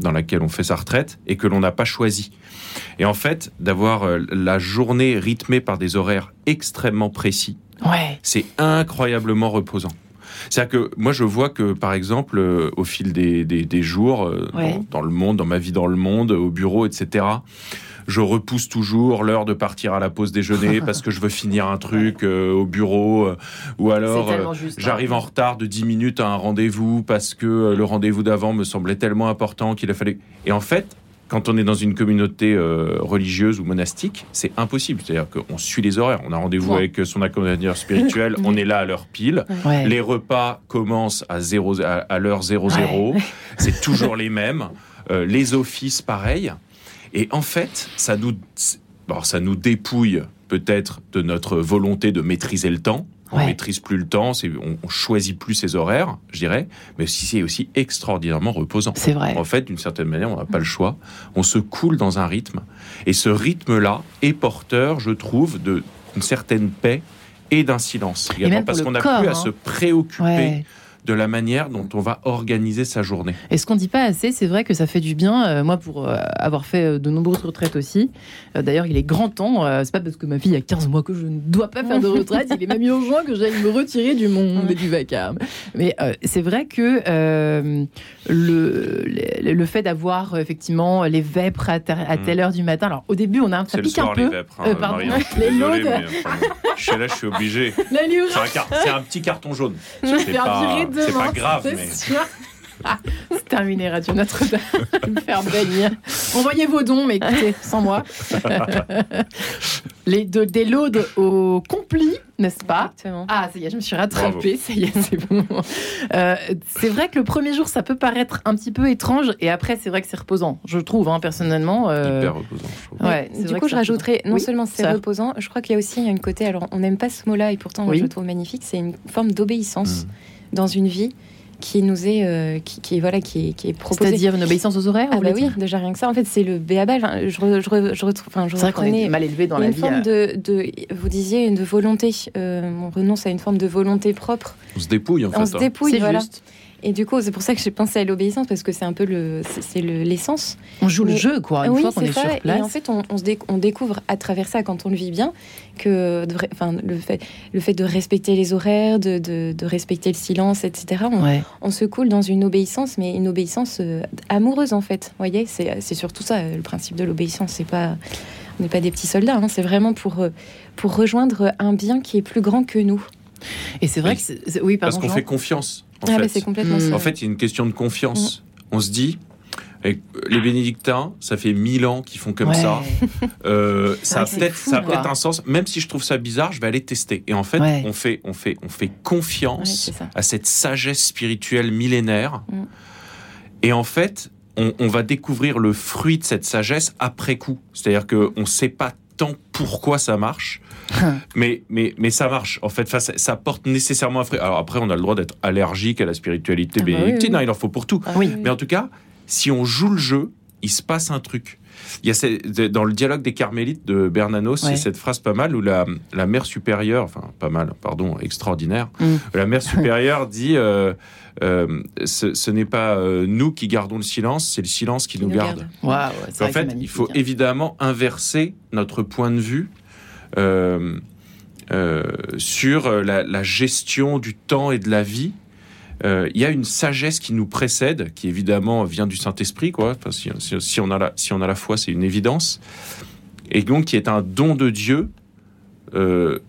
dans laquelle on fait sa retraite et que l'on n'a pas choisi. Et en fait, d'avoir la journée rythmée par des horaires extrêmement précis, ouais. c'est incroyablement reposant. C'est-à-dire que moi, je vois que, par exemple, euh, au fil des, des, jours, euh, dans, le monde, dans ma vie dans le monde, au bureau, etc., je repousse toujours l'heure de partir à la pause déjeuner parce que je veux finir un truc euh, au bureau ou alors j'arrive hein. en retard de 10 minutes à un rendez-vous parce que le rendez-vous d'avant me semblait tellement important qu'il a fallu... Et en fait, quand on est dans une communauté euh, religieuse ou monastique, c'est impossible. C'est-à-dire qu'on suit les horaires. On a rendez-vous avec son accompagnateur spirituel, on est là à l'heure pile. Les repas commencent à, à, l'heure 00. C'est toujours les mêmes. Euh, les offices, pareil. Et en fait, ça nous, ça nous dépouille peut-être de notre volonté de maîtriser le temps on maîtrise plus le temps, on, on, choisit plus ses horaires, je dirais, mais si c'est aussi extraordinairement reposant. C'est vrai. En fait, d'une certaine manière, on n'a pas le choix. On se coule dans un rythme, et ce rythme-là est porteur, je trouve, d'une certaine paix et d'un silence parce qu'on n'a plus à se hein. préoccuper de la manière dont on va organiser sa journée. Et ce qu'on dit pas assez, c'est vrai que ça fait du bien. Euh, moi, pour euh, avoir fait euh, de nombreuses retraites aussi, d'ailleurs, il est grand temps. c'est pas parce que ma fille a 15 mois que je ne dois pas faire de retraite. il est même urgent que j'aille me retirer du monde et du vacarme. Mais c'est vrai que le, le, fait d'avoir effectivement les vêpres à, à, telle heure du matin. Alors, au début, on a ça pique un peu. Les vêpres, hein, pardon, les loads. je suis là, je suis obligé. C'est un, petit carton jaune. Je vais faire pas... C'est pas grave, mais. c'est terminé, Radio Notre-Dame. me faire bénir. Envoyez vos dons, mais écoutez, sans moi. Les deux, des loads au compli, n'est-ce pas Ah, ça y est, je me suis rattrapée. Ça y est, c'est bon. Euh, c'est vrai que le premier jour, ça peut paraître un petit peu étrange, et après, c'est vrai que c'est reposant. Je trouve, hein, personnellement. Euh... Hyper reposant. Ouais, du coup, je rajouterais, non seulement c'est reposant, je crois qu'il y a aussi une côté. Alors, on n'aime pas ce mot-là, et pourtant, moi, je le trouve magnifique. C'est une forme d'obéissance. Mm dans une vie qui nous est euh, qui, qui, voilà qui est, qui est proposée. C'est-à-dire une obéissance aux horaires Ah bah oui, déjà rien que ça. En fait, c'est le béaba. je, je, je, retrouve. Enfin, je c'est vrai qu'on est mal élevé dans la une vie. Forme de, de, vous disiez une volonté. Euh, on renonce à une forme de volonté propre. On se dépouille en fait. On se hein. dépouille, voilà. Juste. Et du coup, c'est pour ça que j'ai pensé à l'obéissance parce que c'est un peu le, c'est l'essence. on joue le jeu, quoi. Une oui, fois qu'on est, sur place. Et en fait, on, on, se on, découvre à travers ça, quand on le vit bien, que, enfin, le fait, le fait de respecter les horaires, de, de, de respecter le silence, etc. On, on, se coule dans une obéissance, mais une obéissance euh, amoureuse en fait. Vous voyez, c'est surtout ça le principe de l'obéissance. C'est pas on n'est pas des petits soldats, hein, c'est vraiment pour, euh, pour rejoindre un bien qui est plus grand que nous. Et c'est vrai que c'est, oui, parce qu'on fait confiance. En ah fait. c'est complètement En fait, il y a une question de confiance. Mm. On se dit, les bénédictins, ça fait mille ans qu'ils font comme ça. Euh, ça a peut-être, ça peut-être un sens. Même si je trouve ça bizarre, je vais aller tester. Et en fait, on fait, on fait, on fait confiance à cette sagesse spirituelle millénaire. Mm. Et en fait, on, on, va découvrir le fruit de cette sagesse après coup. C'est-à-dire qu'on ne sait pas tant pourquoi ça marche. mais, mais, mais ça marche. En fait, ça, ça porte nécessairement un fruit. Alors après, on a le droit d'être allergique à la spiritualité ah bah bénédictine. Hein, il en faut pour tout. Ah mais en tout cas, si on joue le jeu, il se passe un truc. Il y a dans le dialogue des Carmélites de Bernanos, c'est cette phrase pas mal où la, la mère supérieure, enfin pas mal, pardon, extraordinaire, mm. la mère supérieure dit euh, euh, ce, n'est pas euh, nous qui gardons le silence, c'est le silence qui, nous, garde. en fait, il faut évidemment inverser notre point de vue sur la, gestion du temps et de la vie euh, il y a une sagesse qui nous précède, qui évidemment vient du Saint-Esprit, quoi. si, on a la, si on a la foi, c'est une évidence, et donc qui est un don de Dieu euh,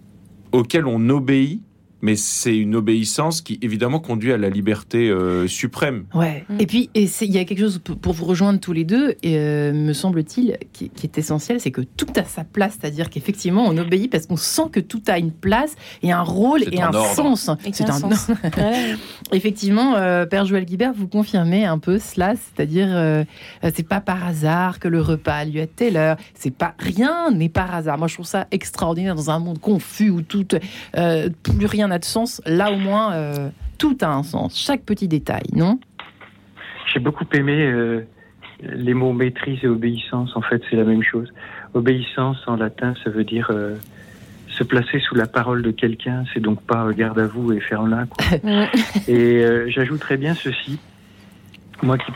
auquel on obéit mais c'est une obéissance qui évidemment conduit à la liberté euh, suprême. Ouais. Mm. Et puis il y a quelque chose pour vous rejoindre tous les deux, et, euh, me semble-t-il, qui, est essentiel, c'est que tout a sa place, c'est-à-dire qu'effectivement on obéit parce qu'on sent que tout a une place et un rôle et un, sens. C'est un, sens. effectivement, euh, Père Joël Guibert, vous confirmez un peu cela, c'est-à-dire c'est pas par hasard que le repas a lieu à telle heure, c'est pas rien n'est par hasard. Moi je trouve ça extraordinaire dans un monde confus où tout plus rien n'a de sens. Là, au moins, euh, tout a un sens. Chaque petit détail, non? J'ai beaucoup aimé euh, les mots maîtrise et obéissance. En fait, c'est la même chose. Obéissance en latin, ça veut dire euh, se placer sous la parole de quelqu'un. C'est donc pas garde à vous et faire là. et j'ajouterais bien ceci moi qui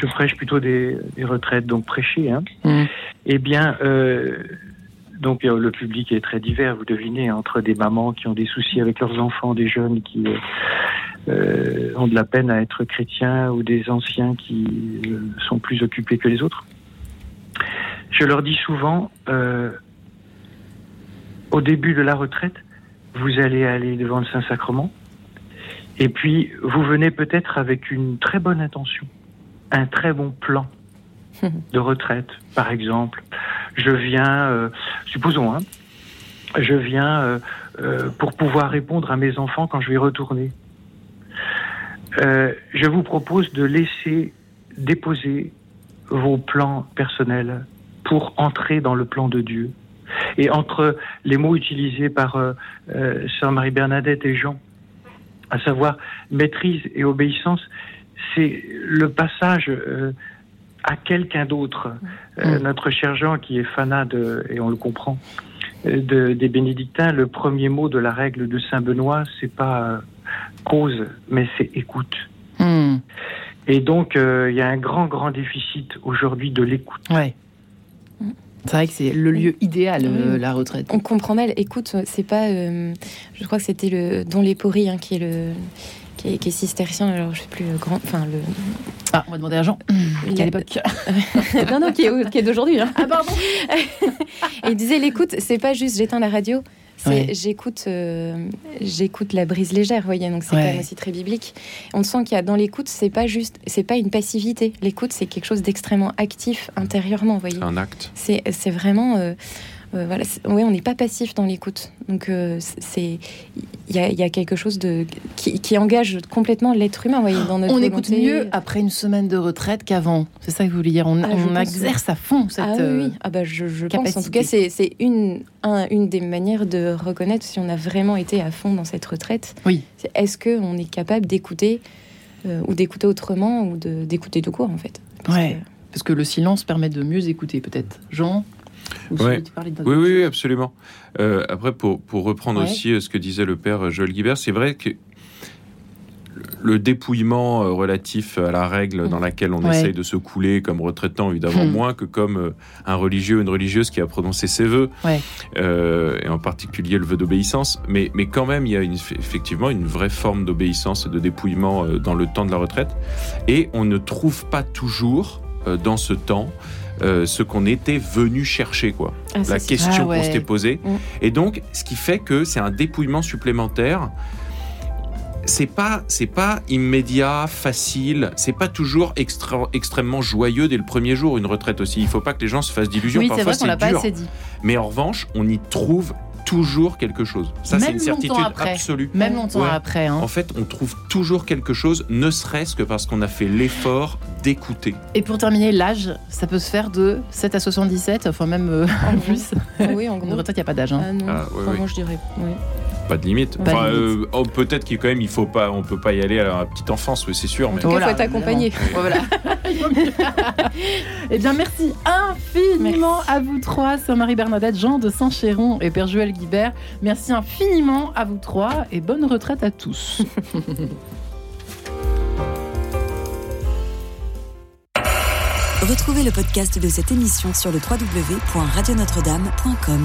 je prêche plutôt des, retraites donc prêchées, hein, mmh. eh bien, euh, donc le public est très divers, vous devinez, entre des mamans qui ont des soucis avec leurs enfants, des jeunes qui euh, ont de la peine à être chrétiens ou des anciens qui euh, sont plus occupés que les autres. Je leur dis souvent, euh, au début de la retraite, vous allez aller devant le Saint-Sacrement, et puis vous venez peut-être avec une très bonne intention, un très bon plan de retraite, par exemple. Je viens, euh, supposons, hein, je viens euh, euh, pour pouvoir répondre à mes enfants quand je vais retourner. je vous propose de laisser déposer vos plans personnels pour entrer dans le plan de Dieu. Et entre les mots utilisés par Sœur Marie-Bernadette et Jean, à savoir maîtrise et obéissance, c'est le passage à quelqu'un d'autre. Euh, mm. Notre cher Jean, qui est fanat, de, et on le comprend, euh, de, des bénédictins, le premier mot de la règle de Saint Benoît, c'est pas euh, cause, mais c'est écoute. Mm. Et donc, il y a un grand, grand déficit aujourd'hui de l'écoute. Ouais. C'est vrai que c'est le lieu idéal, la retraite. On comprend mal. Écoute, c'est pas. je crois que c'était le Don Lépory hein, qui est le qui est, cistercien, alors je sais plus le grand, enfin le. Ah, on va demander à Jean. Qui à l'époque. non, non, qui est, d'aujourd'hui. Hein. Ah pardon. Et il disait l'écoute, c'est pas juste j'éteins la radio. c'est J'écoute, euh, j'écoute la brise légère, voyez, donc c'est quand même aussi très biblique. On sent qu'il y a dans l'écoute, c'est pas juste, c'est pas une passivité. L'écoute, c'est quelque chose d'extrêmement actif intérieurement, voyez. Un acte. C'est, c'est vraiment. Euh, euh, voilà, oui, on n'est pas passif dans l'écoute. Donc euh, c'est il y, a, quelque chose de qui, engage complètement l'être humain. Voyez, dans notre on écoute mieux après une semaine de retraite qu'avant. C'est ça que vous voulez dire. On, ah, exerce à fond cette ah, oui, Ah bah je, je pense. En tout cas, c'est une une des manières de reconnaître si on a vraiment été à fond dans cette retraite. Oui. Est-ce que on est capable d'écouter euh, ou d'écouter autrement ou d'écouter tout court en fait? Parce ouais. Que... Parce que le silence permet de mieux écouter, peut-être. Jean? Oui, oui, absolument. Euh, après, pour, pour reprendre aussi euh, ce que disait le père Joël Guibert, c'est vrai que le dépouillement euh, relatif à la règle dans laquelle on essaye de se couler comme retraitant, évidemment, hmm. moins que comme un religieux ou une religieuse qui a prononcé ses vœux, et en particulier le vœu d'obéissance. Mais, mais quand même, il y a une, effectivement une vraie forme d'obéissance et de dépouillement dans le temps de la retraite. Et on ne trouve pas toujours dans ce temps euh, ce qu'on était venu chercher, quoi. Ah, la question ah, qu'on s'était posée. Mm. Et donc, ce qui fait que c'est un dépouillement supplémentaire. C'est pas, c'est pas immédiat, facile. C'est pas toujours extrêmement joyeux dès le premier jour. Une retraite aussi. Il faut pas que les gens se fassent d'illusions. Oui, Parfois, c'est dur. Pas assez dit. Mais en revanche, on y trouve toujours quelque chose. Ça, c'est une certitude absolue. Même longtemps après. Hein. En fait, on trouve toujours quelque chose, ne serait-ce que parce qu'on a fait l'effort d'écouter. Et pour terminer, l'âge, ça peut se faire de 7 à 77, enfin même euh, en plus. Oui, en gros. Une retraite, il n'y a pas d'âge. Hein. Ah non, ah, moi je dirais. Oui. Pas de limite. Enfin, euh, oh, peut-être qu'il quand même il faut pas, on peut pas y aller à la petite enfance, c'est sûr. Mais... il faut être accompagné. voilà. eh bien, merci infiniment à vous trois, Sœur Marie-Bernadette, Jean de Saint-Chéron et Père Joël Guibert. Merci infiniment à vous trois et bonne retraite à tous. Retrouvez le podcast de cette émission sur le www.radionotre-dame.com.